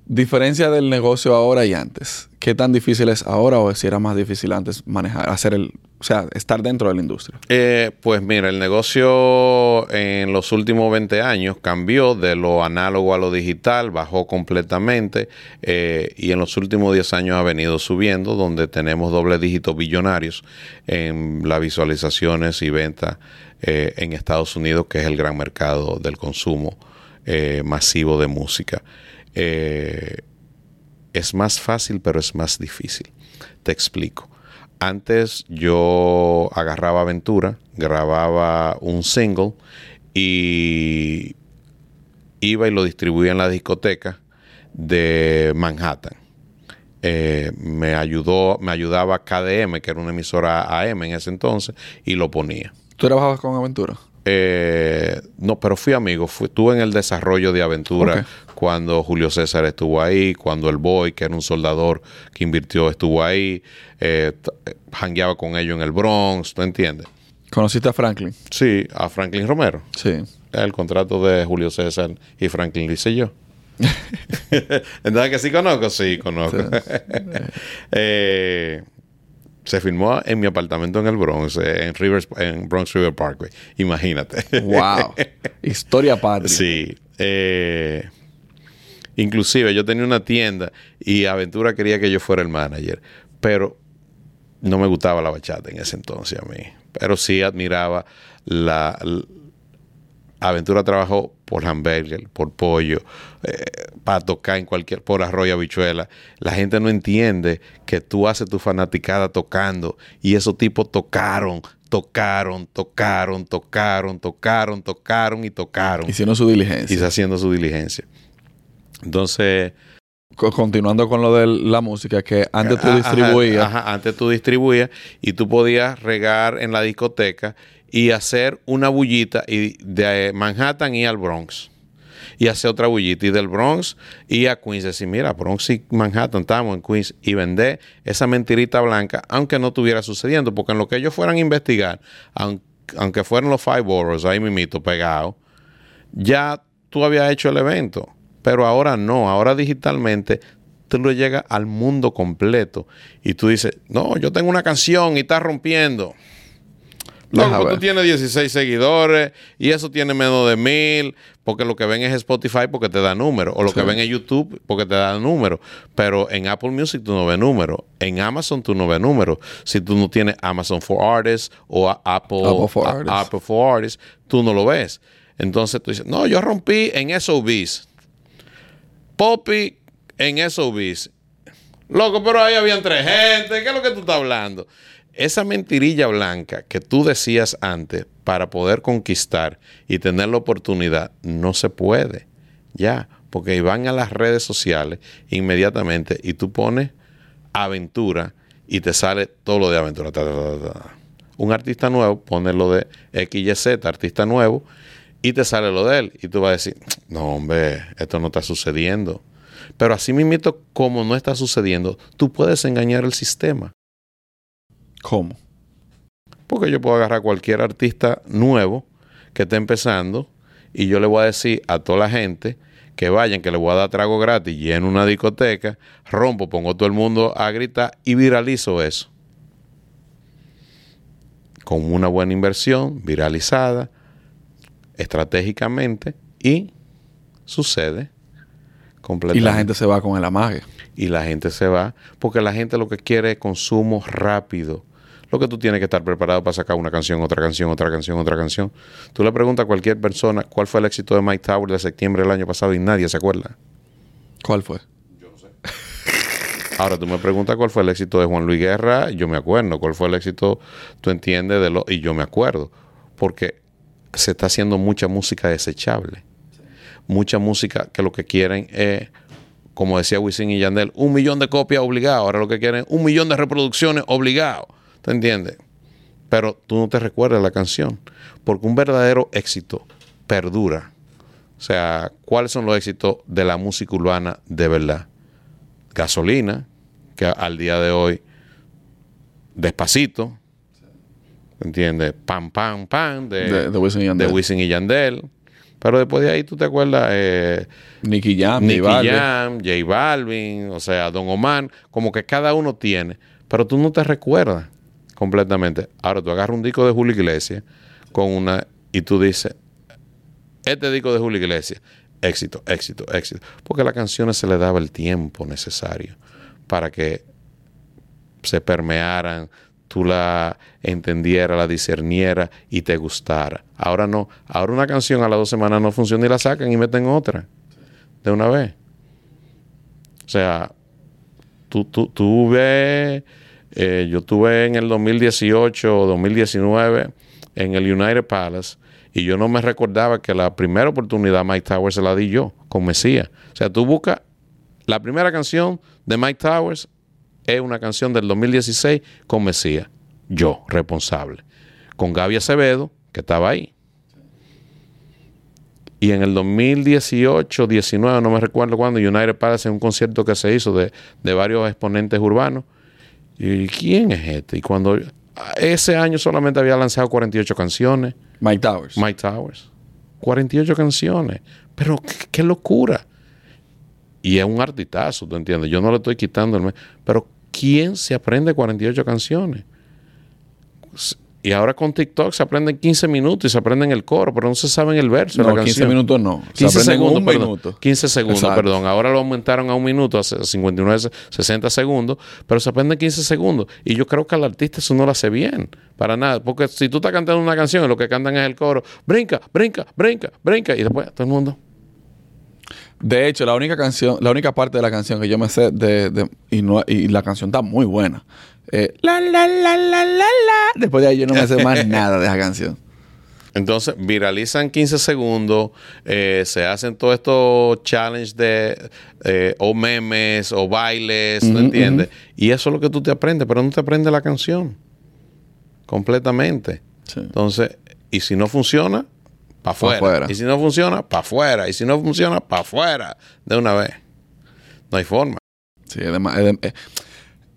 Diferencia del negocio ahora y antes. ¿Qué tan difícil es ahora o si era más difícil antes manejar, hacer el, o sea, estar dentro de la industria? Eh, pues mira, el negocio en los últimos 20 años cambió de lo análogo a lo digital, bajó completamente eh, y en los últimos 10 años ha venido subiendo, donde tenemos doble dígitos billonarios en las visualizaciones y ventas eh, en Estados Unidos, que es el gran mercado del consumo eh, masivo de música. Eh, es más fácil, pero es más difícil. Te explico. Antes yo agarraba aventura, grababa un single y iba y lo distribuía en la discoteca de Manhattan. Eh, me ayudó, me ayudaba KDM, que era una emisora AM en ese entonces, y lo ponía. ¿Tú trabajabas con Aventura? Eh, no, pero fui amigo. Fui, estuve en el desarrollo de Aventura cuando Julio César estuvo ahí, cuando el Boy, que era un soldador que invirtió, estuvo ahí. Eh, eh, con ellos en el Bronx, ¿tú entiendes? ¿Conociste a Franklin? Sí, a Franklin Romero. Sí. El contrato de Julio César y Franklin lo hice yo. Entonces que sí conozco, sí conozco. Eh, se filmó en mi apartamento en el Bronx, en Rivers, en Bronx River Parkway. Imagínate. ¡Wow! Historia patria. Sí. eh, inclusive yo tenía una tienda y Aventura quería que yo fuera el manager, pero no me gustaba la bachata en ese entonces a mí. Pero sí admiraba la... Aventura trabajó por hamburger, por pollo, eh, para tocar en cualquier, por arroyo habichuela. La gente no entiende que tú haces tu fanaticada tocando y esos tipos tocaron, tocaron, tocaron, tocaron, tocaron, tocaron y tocaron Hicieron su y diligencia. está haciendo su diligencia. Entonces, co- continuando con lo de la música, que antes tú Ajá, distribuías. Ajá, antes tú distribuías y tú podías regar en la discoteca y hacer una bullita y de Manhattan y al Bronx. Y hacer otra bullita. Y del Bronx y a Queens. Decir, mira, Bronx y Manhattan estamos en Queens. Y vender esa mentirita blanca, aunque no estuviera sucediendo. Porque en lo que ellos fueran a investigar, aun- aunque fueran los five boroughs, ahí mimito, pegados, ya tú habías hecho el evento. Pero ahora no, ahora digitalmente tú lo llegas al mundo completo. Y tú dices, no, yo tengo una canción y está rompiendo. Loco, ver. tú tienes 16 seguidores y eso tiene menos de mil, porque lo que ven es Spotify porque te da número, o lo que ven es YouTube porque te da número. Pero en Apple Music tú no ves número, en Amazon tú no ves número. Si tú no tienes Amazon for Artists o Apple for a- Artists. Apple for Artists, tú no lo ves. Entonces tú dices, no, yo rompí en SOBs. Poppy en SOBs. Loco, pero ahí habían tres gente. ¿Qué es lo que tú estás hablando? Esa mentirilla blanca que tú decías antes para poder conquistar y tener la oportunidad, no se puede. Ya, porque van a las redes sociales inmediatamente y tú pones aventura y te sale todo lo de aventura. Un artista nuevo, pone lo de XYZ, artista nuevo, y te sale lo de él. Y tú vas a decir, no, hombre, esto no está sucediendo. Pero así mismito, como no está sucediendo, tú puedes engañar el sistema. ¿Cómo? Porque yo puedo agarrar a cualquier artista nuevo que esté empezando y yo le voy a decir a toda la gente que vayan, que le voy a dar trago gratis, lleno una discoteca, rompo, pongo todo el mundo a gritar y viralizo eso. Con una buena inversión, viralizada, estratégicamente y sucede Y completamente la gente se va con el amague. y la gente se va porque la gente lo que quiere es consumo rápido. Lo que tú tienes que estar preparado para sacar una canción, otra canción, otra canción, otra canción. Tú le preguntas a cualquier persona cuál fue el éxito de Mike Tower de septiembre del año pasado y nadie se acuerda. ¿Cuál fue? Ahora tú me preguntas cuál fue el éxito de Juan Luis Guerra, yo me acuerdo. ¿Cuál fue el éxito, tú entiendes, de lo y yo me acuerdo? Porque se está haciendo mucha música desechable. Mucha música que lo que quieren es, como decía Wisin y Yandel, un millón de copias obligado. Ahora lo que quieren es un millón de reproducciones obligado. ¿Te entiendes? Pero tú no te recuerdas la canción. Porque un verdadero éxito perdura. O sea, ¿cuáles son los éxitos de la música urbana de verdad? Gasolina, que al día de hoy, despacito, ¿entiendes? Pam, pam, pam, de, De- de Wisin y Yandel. de Wisin y Yandel. Pero después de ahí, ¿tú te acuerdas? Eh, Nicky Jam, Nicky J Balvin. Jam, J Balvin, o sea, Don Omar, como que cada uno tiene, pero tú no te recuerdas completamente. Ahora tú agarras un disco de Julio Iglesias con una y tú dices, este disco de Julio Iglesias, éxito, éxito, éxito, porque a las canciones se le daba el tiempo necesario para que se permearan, tú la entendieras, la discernieras y te gustara. Ahora no. Ahora una canción a las dos semanas no funciona y la sacan y meten otra. De una vez. O sea, tú, tú, tú ves, eh, yo estuve en el 2018 o 2019 en el United Palace y yo no me recordaba que la primera oportunidad Mike Towers se la di yo con Mesías. O sea, tú buscas la primera canción de Mike Towers es una canción del 2016 con Mesías. Yo, responsable. Con Gaby Acevedo, que estaba ahí. Y en el 2018, 19, no me recuerdo cuándo, United Palace en un concierto que se hizo de, de varios exponentes urbanos. ¿Y quién es este? Y cuando ese año solamente había lanzado 48 canciones, Mike Towers. Mike Towers. 48 canciones. Pero qué, qué locura. Y es un artistazo, ¿tú entiendes? Yo no le estoy quitando el... Pero ¿quién se aprende 48 canciones? Y ahora con TikTok se aprenden 15 minutos y se aprenden el coro, pero no se saben el verso no, la 15 canción. minutos no. Se 15 aprenden segundos, un perdón. minuto. 15 segundos, Exacto. perdón. Ahora lo aumentaron a un minuto, a 59, 60 segundos, pero se aprende 15 segundos. Y yo creo que al artista eso no lo hace bien, para nada. Porque si tú estás cantando una canción y lo que cantan es el coro, brinca, brinca, brinca, brinca, y después todo el mundo. De hecho, la única canción, la única parte de la canción que yo me sé de, de- y, no, y la canción está muy buena. Eh, la, la, la, la, la, la. Después de ahí yo no me sé más nada de esa canción. Entonces, viralizan 15 segundos, eh, se hacen todos estos challenges de eh, o memes o bailes, ¿no entiendes? Y eso es lo que tú te aprendes, pero no te aprendes la canción completamente. Sí. Entonces, y si no funciona, para afuera. Y si no funciona, para afuera. Y si no funciona, para afuera. De una vez. No hay forma. Sí, además, eh,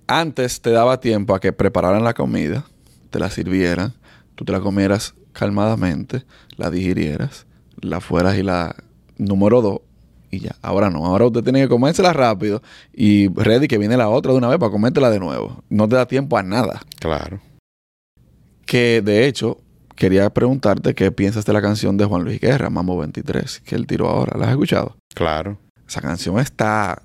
antes te daba tiempo a que prepararan la comida, te la sirvieran, tú te la comieras calmadamente, la digirieras, la fueras y la número dos y ya. Ahora no, ahora usted tiene que comérsela rápido y ready que viene la otra de una vez para comértela de nuevo. No te da tiempo a nada. Claro. Que de hecho, quería preguntarte qué piensas de la canción de Juan Luis Guerra, Mambo 23, que él tiró ahora. ¿La has escuchado? Claro. Esa canción está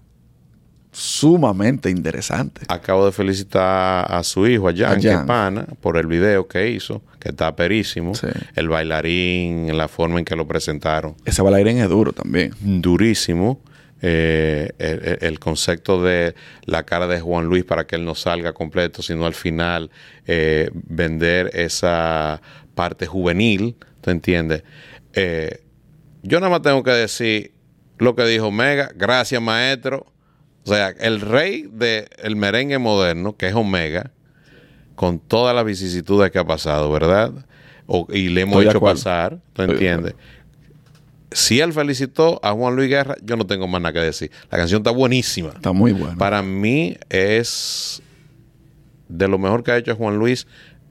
sumamente interesante. Acabo de felicitar a su hijo, a Jan, que pana, por el video que hizo, que está perísimo. Sí. El bailarín, la forma en que lo presentaron. Ese bailarín es duro también. durísimo. eh, el, concepto de la cara de Juan Luis para que él no salga completo, sino al final eh, vender esa parte juvenil, ¿te entiendes? Eh, yo nada más tengo que decir lo que dijo Omega, gracias maestro. O sea, el rey del merengue moderno, que es Omega, con todas las vicisitudes que ha pasado, ¿verdad? O- y le hemos Estoy de hecho pasar, ¿tú de entiendes? Si él felicitó a Juan Luis Guerra, yo no tengo más nada que decir. La canción está buenísima. Está muy bueno. Para mí es de lo mejor que ha hecho Juan Luis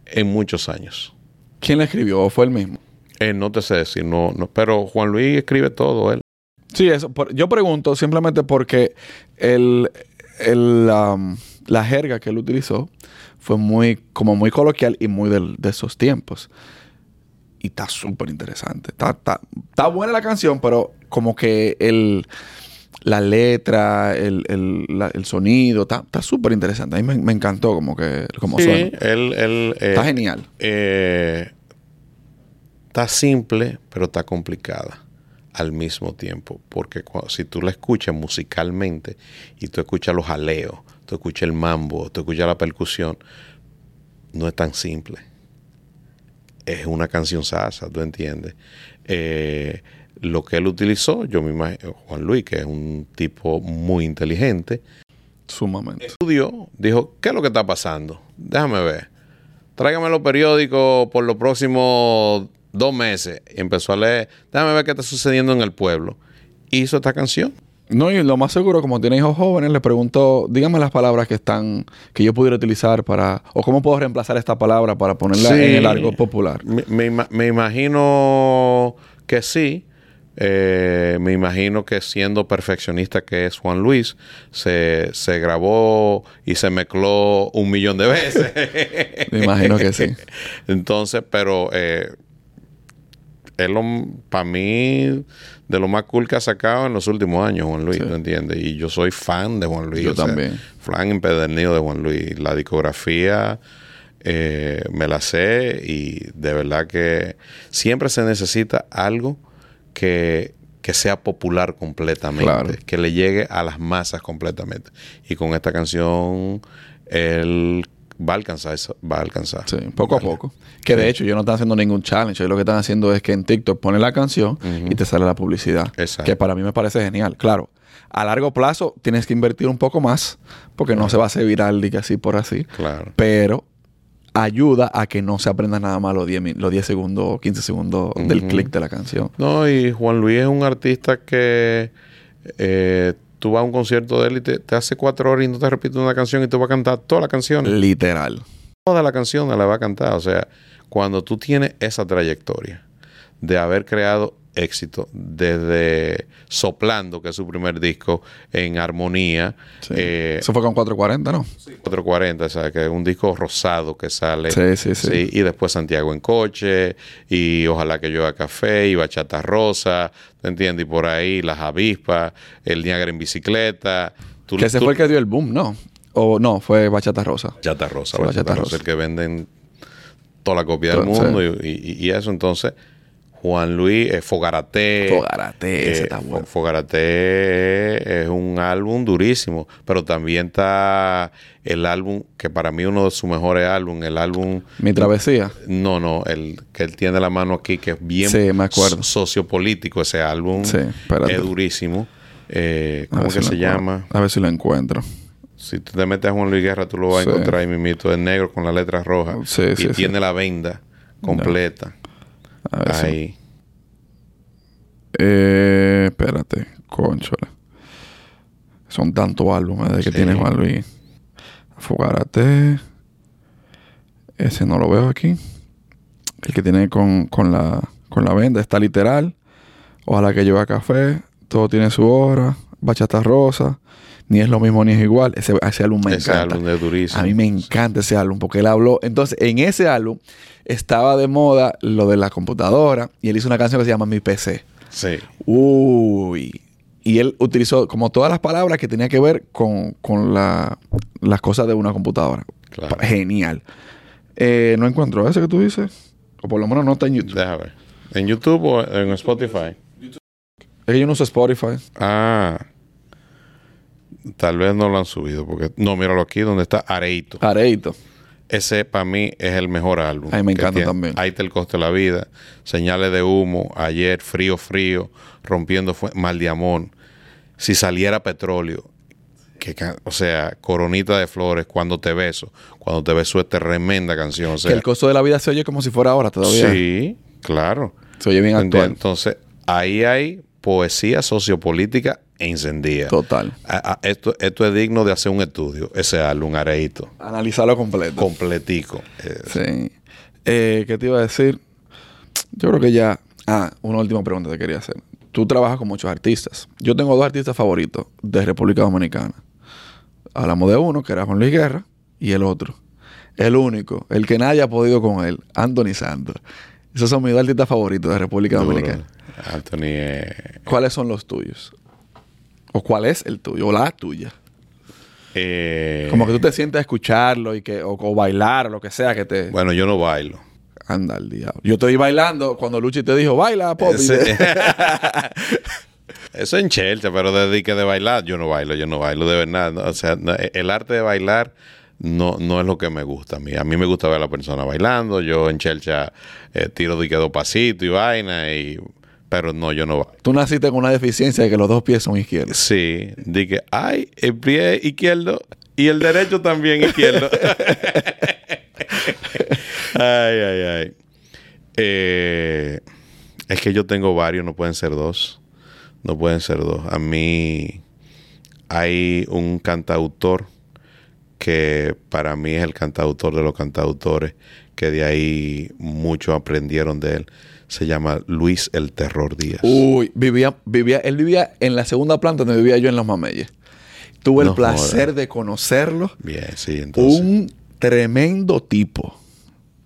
en muchos años. ¿Quién la escribió? ¿O fue él mismo? Eh, no te sé decir, no, no, pero Juan Luis escribe todo él. Sí, eso. por- yo pregunto simplemente porque el, el, um, la jerga que él utilizó fue muy, como muy coloquial y muy del- de esos tiempos. Y está súper interesante. Está, está, está buena la canción, pero como que el, la letra, el, el, la- el sonido, está está súper interesante. A mí me, me encantó como que como Sí, suena. él, él, eh, Está genial. eh, está simple, pero está complicada al mismo tiempo. Porque si tú la escuchas musicalmente y tú escuchas los jaleos, tú escuchas el mambo, tú escuchas la percusión, no es tan simple. Es una canción sasa, ¿tú entiendes? Eh, lo que él utilizó, yo me imagino, Juan Luis, que es un tipo muy inteligente, Sumamente. estudió, dijo, ¿qué es lo que está pasando? Déjame ver. Tráigame los periódicos por los próximos dos meses. Y empezó a leer, déjame ver qué está sucediendo en el pueblo. Hizo esta canción. No, y lo más seguro, como tiene hijos jóvenes, le preguntó, dígame las palabras que están, que yo pudiera utilizar para, o cómo puedo reemplazar esta palabra para ponerla Sí. en el argot popular. Me, me ima- me imagino que sí. Eh, me imagino que siendo perfeccionista que es Juan Luis, se, se grabó y se mezcló un millón de veces. Me imagino que sí. Entonces, pero eh, es lo, para mí, de lo más cool que ha sacado en los últimos años, Juan Luis, Sí. ¿tú entiendes? Y yo soy fan de Juan Luis. Yo sea, también. Flan empedernido de Juan Luis. La discografía eh, me la sé y de verdad que siempre se necesita algo que, que sea popular completamente, Claro. que le llegue a las masas completamente. Y con esta canción, él va a alcanzar eso, va a alcanzar. Sí, poco a poco. Que de hecho, ellos no están haciendo ningún challenge. Ellos lo que están haciendo es que en TikTok ponen la canción y te sale la publicidad. Exacto. Que para mí me parece genial. Claro, a largo plazo tienes que invertir un poco más porque no se va a hacer viral y que así por así. Claro. Pero ayuda a que no se aprenda nada más los 10, min- los 10 segundos o 15 segundos del Ujú. click de la canción. No, y Juan Luis es un artista que eh, tú vas a un concierto de él y te, te hace cuatro horas y no te repite una canción y te va a cantar toda la canción. Literal. Toda la canción la va a cantar. O sea, cuando tú tienes esa trayectoria de haber creado éxito desde Soplando, que es su primer disco, en armonía, Sí. eh, Eso fue con 440, ¿no? 440, o sea, que es un disco rosado que sale. Sí, sí, sí. y después Santiago en coche, y ojalá que haga café, y bachata rosa, ¿te entiendes? Y por ahí las avispas, el Niágara en bicicleta. Tú- Que ese tú- fue el que dio el boom, ¿no? O no, fue Bachata Rosa. Bachata rosa, Sí, bachata, bachata rosa, rosa. el que venden toda la copia del mundo y, y- y eso. Entonces, Juan Luis eh, Fogarate. Fogarate, ese Eh, está bueno. Fo- Fogarate es un álbum durísimo, pero también está el álbum que para mí uno de sus mejores álbumes, el álbum Mi travesía. no, no, el que él tiene la mano aquí que es bien Sí, me acuerdo. sociopolítico ese álbum. Sí, espérate. es durísimo. Eh, ¿Cómo que si se llama? A ver si lo encuentro. Si tú te metes a Juan Luis Guerra, tú lo vas Sí. a encontrar ahí mismito, es negro con las letras rojas. Sí, y tiene la venda completa. A ver si- Ahí. Eh, espérate, conchola. Son tantos álbumes de que Sí. tiene Juan Luis. Fogarate. Ese no lo veo aquí. El que tiene con, con la, con la venda está literal. Ojalá que lleva café. Todo tiene su hora. Bachata rosa. Ni es lo mismo ni es igual. Ese, ese álbum me ese encanta. álbum es durísimo. A mí me encanta ese álbum porque él habló. Entonces, en ese álbum estaba de moda lo de la computadora y él hizo una canción que se llama Mi PC. Sí. Uy. Y él utilizó como todas las palabras que tenía que ver con, con la- las cosas de una computadora. Claro. Genial. Eh, no encuentro ese que tú dices. O por lo menos no está en YouTube. Deja ver. ¿En YouTube o en Spotify? Es que yo no uso Spotify. Ah. Tal vez no lo han subido porque... No, míralo aquí donde está Areito. Areito. Ese para mí es el mejor álbum. A mí me encanta tiene. también. Ahí está el costo de la vida. Señales de humo. Ayer, frío, frío. Rompiendo fue mal de amor. Si saliera petróleo. Que, o sea, coronita de flores. Cuando te beso. Cuando te beso es tremenda canción. O sea, que el costo de la vida se oye como si fuera ahora todavía. sí, claro. Se oye bien actual. Entonces, ahí hay poesía sociopolítica encendida. Total. A- a- esto, esto es digno de hacer un estudio. Ese álbum, Areito. Analizarlo completo. Completico. Eh, Sí. Eh, ¿Qué te iba a decir? Yo creo que ya. Ah, una última pregunta te quería hacer. Tú trabajas con muchos artistas. Yo tengo dos artistas favoritos de República Dominicana. Hablamos de uno, que era Juan Luis Guerra, y el otro. El único, el que nadie ha podido con él, Anthony Santos. Esos son mis dos artistas favoritos de República. Dominicana. Anthony eh, ¿Cuáles son los tuyos? ¿O cuál es el tuyo? ¿O la tuya? eh, Como que tú te sientes a escucharlo y que, o, o bailar, o lo que sea que te. Bueno, yo no bailo. Anda al diablo. Yo estoy bailando cuando Luchi te dijo, baila. Ese- Eso en Chelsea, pero desde que de bailar, yo no bailo, yo no bailo de verdad. ¿no? O sea, no, el arte de bailar no, no es lo que me gusta a mí. A mí me gusta ver a la persona bailando. Yo en Chelsea eh, tiro de que dos pasitos y vaina, y, pero no, yo no bailo. Tú naciste con una deficiencia de que los dos pies son izquierdos. Sí, di que, ay, el pie izquierdo y el derecho también izquierdo. ay, ay, ay. Eh, es que yo tengo varios, no pueden ser dos. No pueden ser dos. A mí hay un cantautor que para mí es el cantautor de los cantautores, que de ahí muchos aprendieron de él. Se llama Luis el Terror Díaz. Uy, vivía, vivía, él vivía en la segunda planta donde vivía yo en Los Mameyes. Tuve No el placer de conocerlo. Bien, sí, entonces. Un tremendo tipo.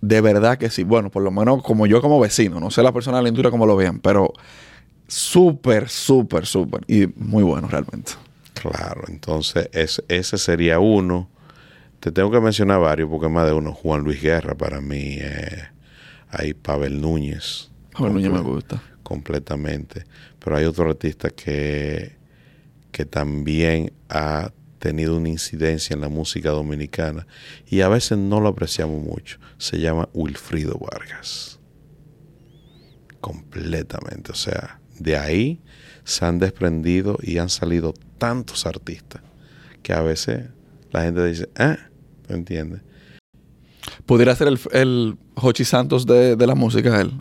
De verdad que sí. Bueno, por lo menos como yo como vecino. No sé la persona de la industria cómo lo vean, pero súper, súper, súper. Y muy bueno realmente. Claro, entonces es- ese sería uno. Te tengo que mencionar varios porque más de uno. Juan Luis Guerra para mí. eh, hay Pavel Núñez. Joder, Núñez me gusta. Completamente. Pero hay otro artista que, que también ha tenido una incidencia en la música dominicana y a veces no lo apreciamos mucho. Se llama Wilfrido Vargas. Completamente. O sea, de ahí se han desprendido y han salido tantos artistas que a veces la gente dice, ah, ¿me entiendes? Pudiera ser el, el Jochi Santos de, de la música, él.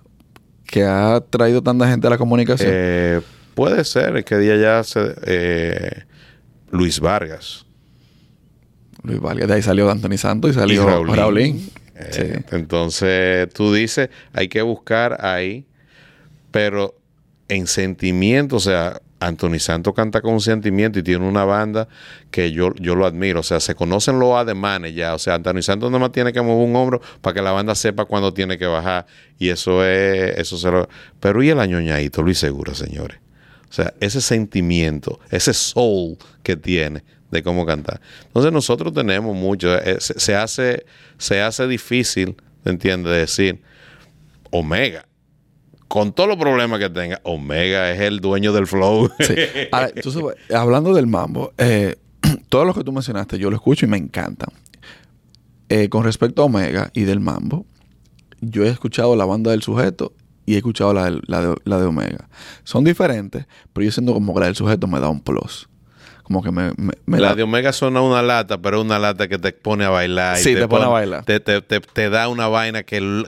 Que ha traído tanta gente a la comunicación. Eh, puede ser, es que día ya se... eh, Luis Vargas. Luis Vargas. De ahí salió Anthony Santos y y salió Raulín. Raulín. Eh, Sí. Entonces, tú dices, hay que buscar ahí, pero en sentimiento, o sea, Anthony Santos canta con un sentimiento y tiene una banda que yo, yo lo admiro. O sea, se conocen los ademanes ya. O sea, Anthony Santos nomás tiene que mover un hombro para que la banda sepa cuándo tiene que bajar. Y eso es, eso se lo... Pero y el añoñadito, Luis Segura, señores. O sea, ese sentimiento, ese soul que tiene de cómo cantar. Entonces nosotros tenemos mucho, eh, se, se hace, se hace difícil, ¿entiendes? Decir, Omega, con todos los problemas que tenga, Omega es el dueño del flow. Sí. Ahora, sabes, hablando del mambo, eh, todo lo que tú mencionaste, yo lo escucho y me encanta. Eh, con respecto a Omega y del mambo, yo he escuchado la banda del sujeto y he escuchado la, de, la de Omega. Son diferentes, pero yo siento como que la del sujeto me da un plus. Como que me, me, me la de Omega suena una lata, pero es una lata que te pone a bailar. y Sí, te pone a bailar. Te, te- te- te da una vaina que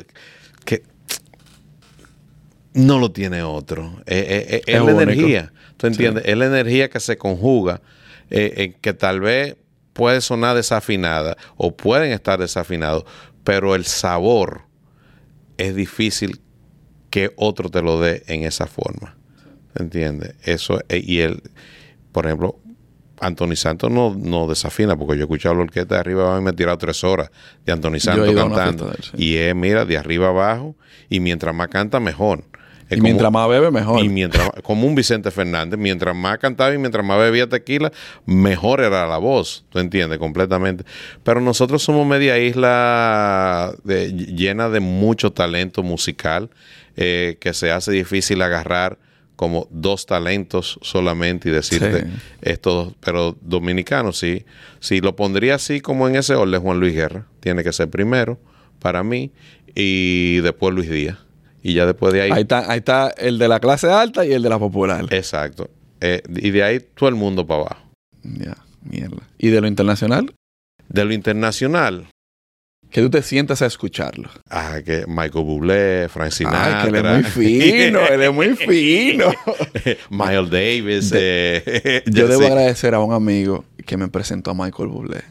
no lo tiene otro. Eh, eh, eh, es Es la energía. ¿Tú entiendes? Es la energía que se conjuga, eh, que tal vez puede sonar desafinada o pueden estar desafinados, pero el sabor es difícil que otro te lo dé en esa forma. ¿Entiendes? Eso, y él, por ejemplo, Anthony Santos no, no desafina, porque yo he escuchado la orquesta de arriba abajo y me he tirado tres horas de Anthony Santos cantando. él, sí. Y es, mira, de arriba abajo, y mientras más canta, mejor. Y como- mientras más bebe, mejor. y mientras como un Vicente Fernández, mientras más cantaba y mientras más bebía tequila, mejor era la voz, ¿tú entiendes? Completamente. Pero nosotros somos media isla de- llena de mucho talento musical eh, que se hace difícil agarrar como dos talentos solamente y decirte Sí. estos dos. Pero dominicano sí. Si lo pondría así como en ese orden, Juan Luis Guerra. Tiene que ser primero para mí y después Luis Díaz. Y ya después de ahí Ahí está, ahí está el de la clase alta y el de la popular. Exacto. Eh, y de ahí todo el mundo para abajo. Ya, mierda. Y de lo internacional, De lo internacional, que tú te sientas a escucharlo. ah, que Michael Bublé, Frank Sinatra. Ay, que él es muy fino, él es muy fino. Miles Davis, eh, Yo debo sí, agradecer a un amigo que me presentó a Michael Bublé.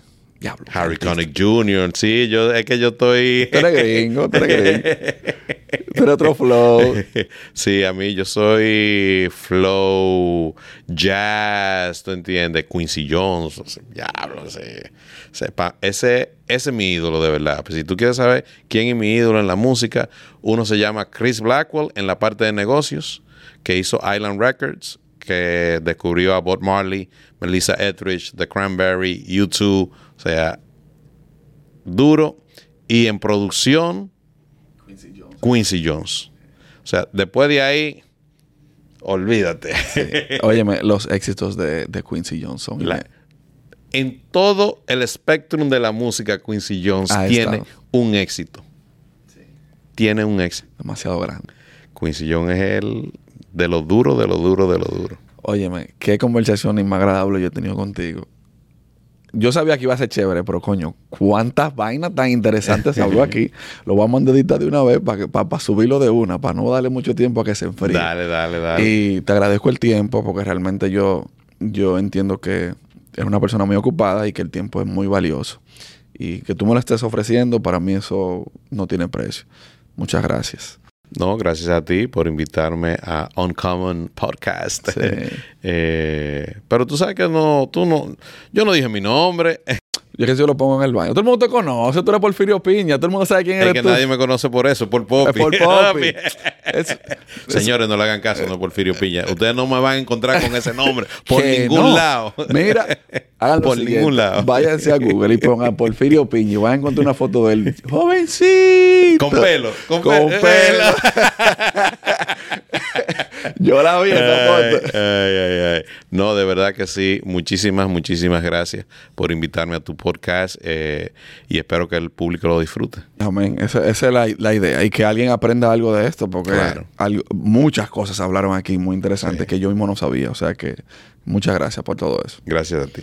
Diablo. Harry. Connick Jr. Sí, yo, es que yo estoy... Tú eres gringo, tú eres gringo. Tú eres otro flow. sí, a mí yo soy flow, jazz, ¿tú entiendes? Quincy Jones, diablo, ese, ese, ese es mi ídolo de verdad. Pues si tú quieres saber quién es mi ídolo en la música, uno se llama Chris Blackwell en la parte de negocios, que hizo Island Records, que descubrió a Bob Marley, Melissa Etheridge, The Cranberry, U2, o sea, duro. Y en producción, Quincy Jones. O sea, después de ahí, olvídate. Óyeme, los éxitos de, de Quincy Johnson. La- en todo el espectrum de la música, Quincy Jones Ha tiene estado. un éxito. Tiene un éxito. Demasiado grande. Quincy Jones es el de lo duro, de lo duro, de lo duro. Óyeme, qué conversación más agradable yo he tenido contigo. Yo sabía que iba a ser chévere, pero coño, cuántas vainas tan interesantes habló aquí. Lo vamos a mandar editar de una vez para para subirlo de una, para no darle mucho tiempo a que se enfríe. Dale, dale, dale. Y te agradezco el tiempo porque realmente yo, yo entiendo que eres una persona muy ocupada y que el tiempo es muy valioso. Y que tú me lo estés ofreciendo, para mí eso no tiene precio. Muchas gracias. No, gracias a ti por invitarme a Uncommon Podcast. Sí. Eh, pero tú sabes que no, tú no, yo no dije mi nombre. Yo que si yo lo pongo en el baño. Todo el mundo te conoce, tú eres Porfirio Piña, todo el mundo sabe quién Es eres que tú. nadie me conoce por eso, por Es Poppy. por Poppy. Es- Señores, no le hagan caso, no es Porfirio Piña. Ustedes no me van a encontrar con ese nombre por ningún no. lado. Mira, hagan Por siguiente. ningún lado. Váyanse a Google y pongan Porfirio Piña y van a encontrar una foto de él. Jovencito. Con pelo, con, Con pe- pelo. Yo la vi esa foto. ay, ay, ay. No, de verdad que sí. Muchísimas, muchísimas gracias por invitarme a tu podcast eh, y espero que el público lo disfrute. Amén. Esa, esa es la, la idea. Y que alguien aprenda algo de esto, porque Claro. algo- muchas cosas hablaron aquí muy interesantes Sí. que yo mismo no sabía. O sea que muchas gracias por todo eso. Gracias a ti.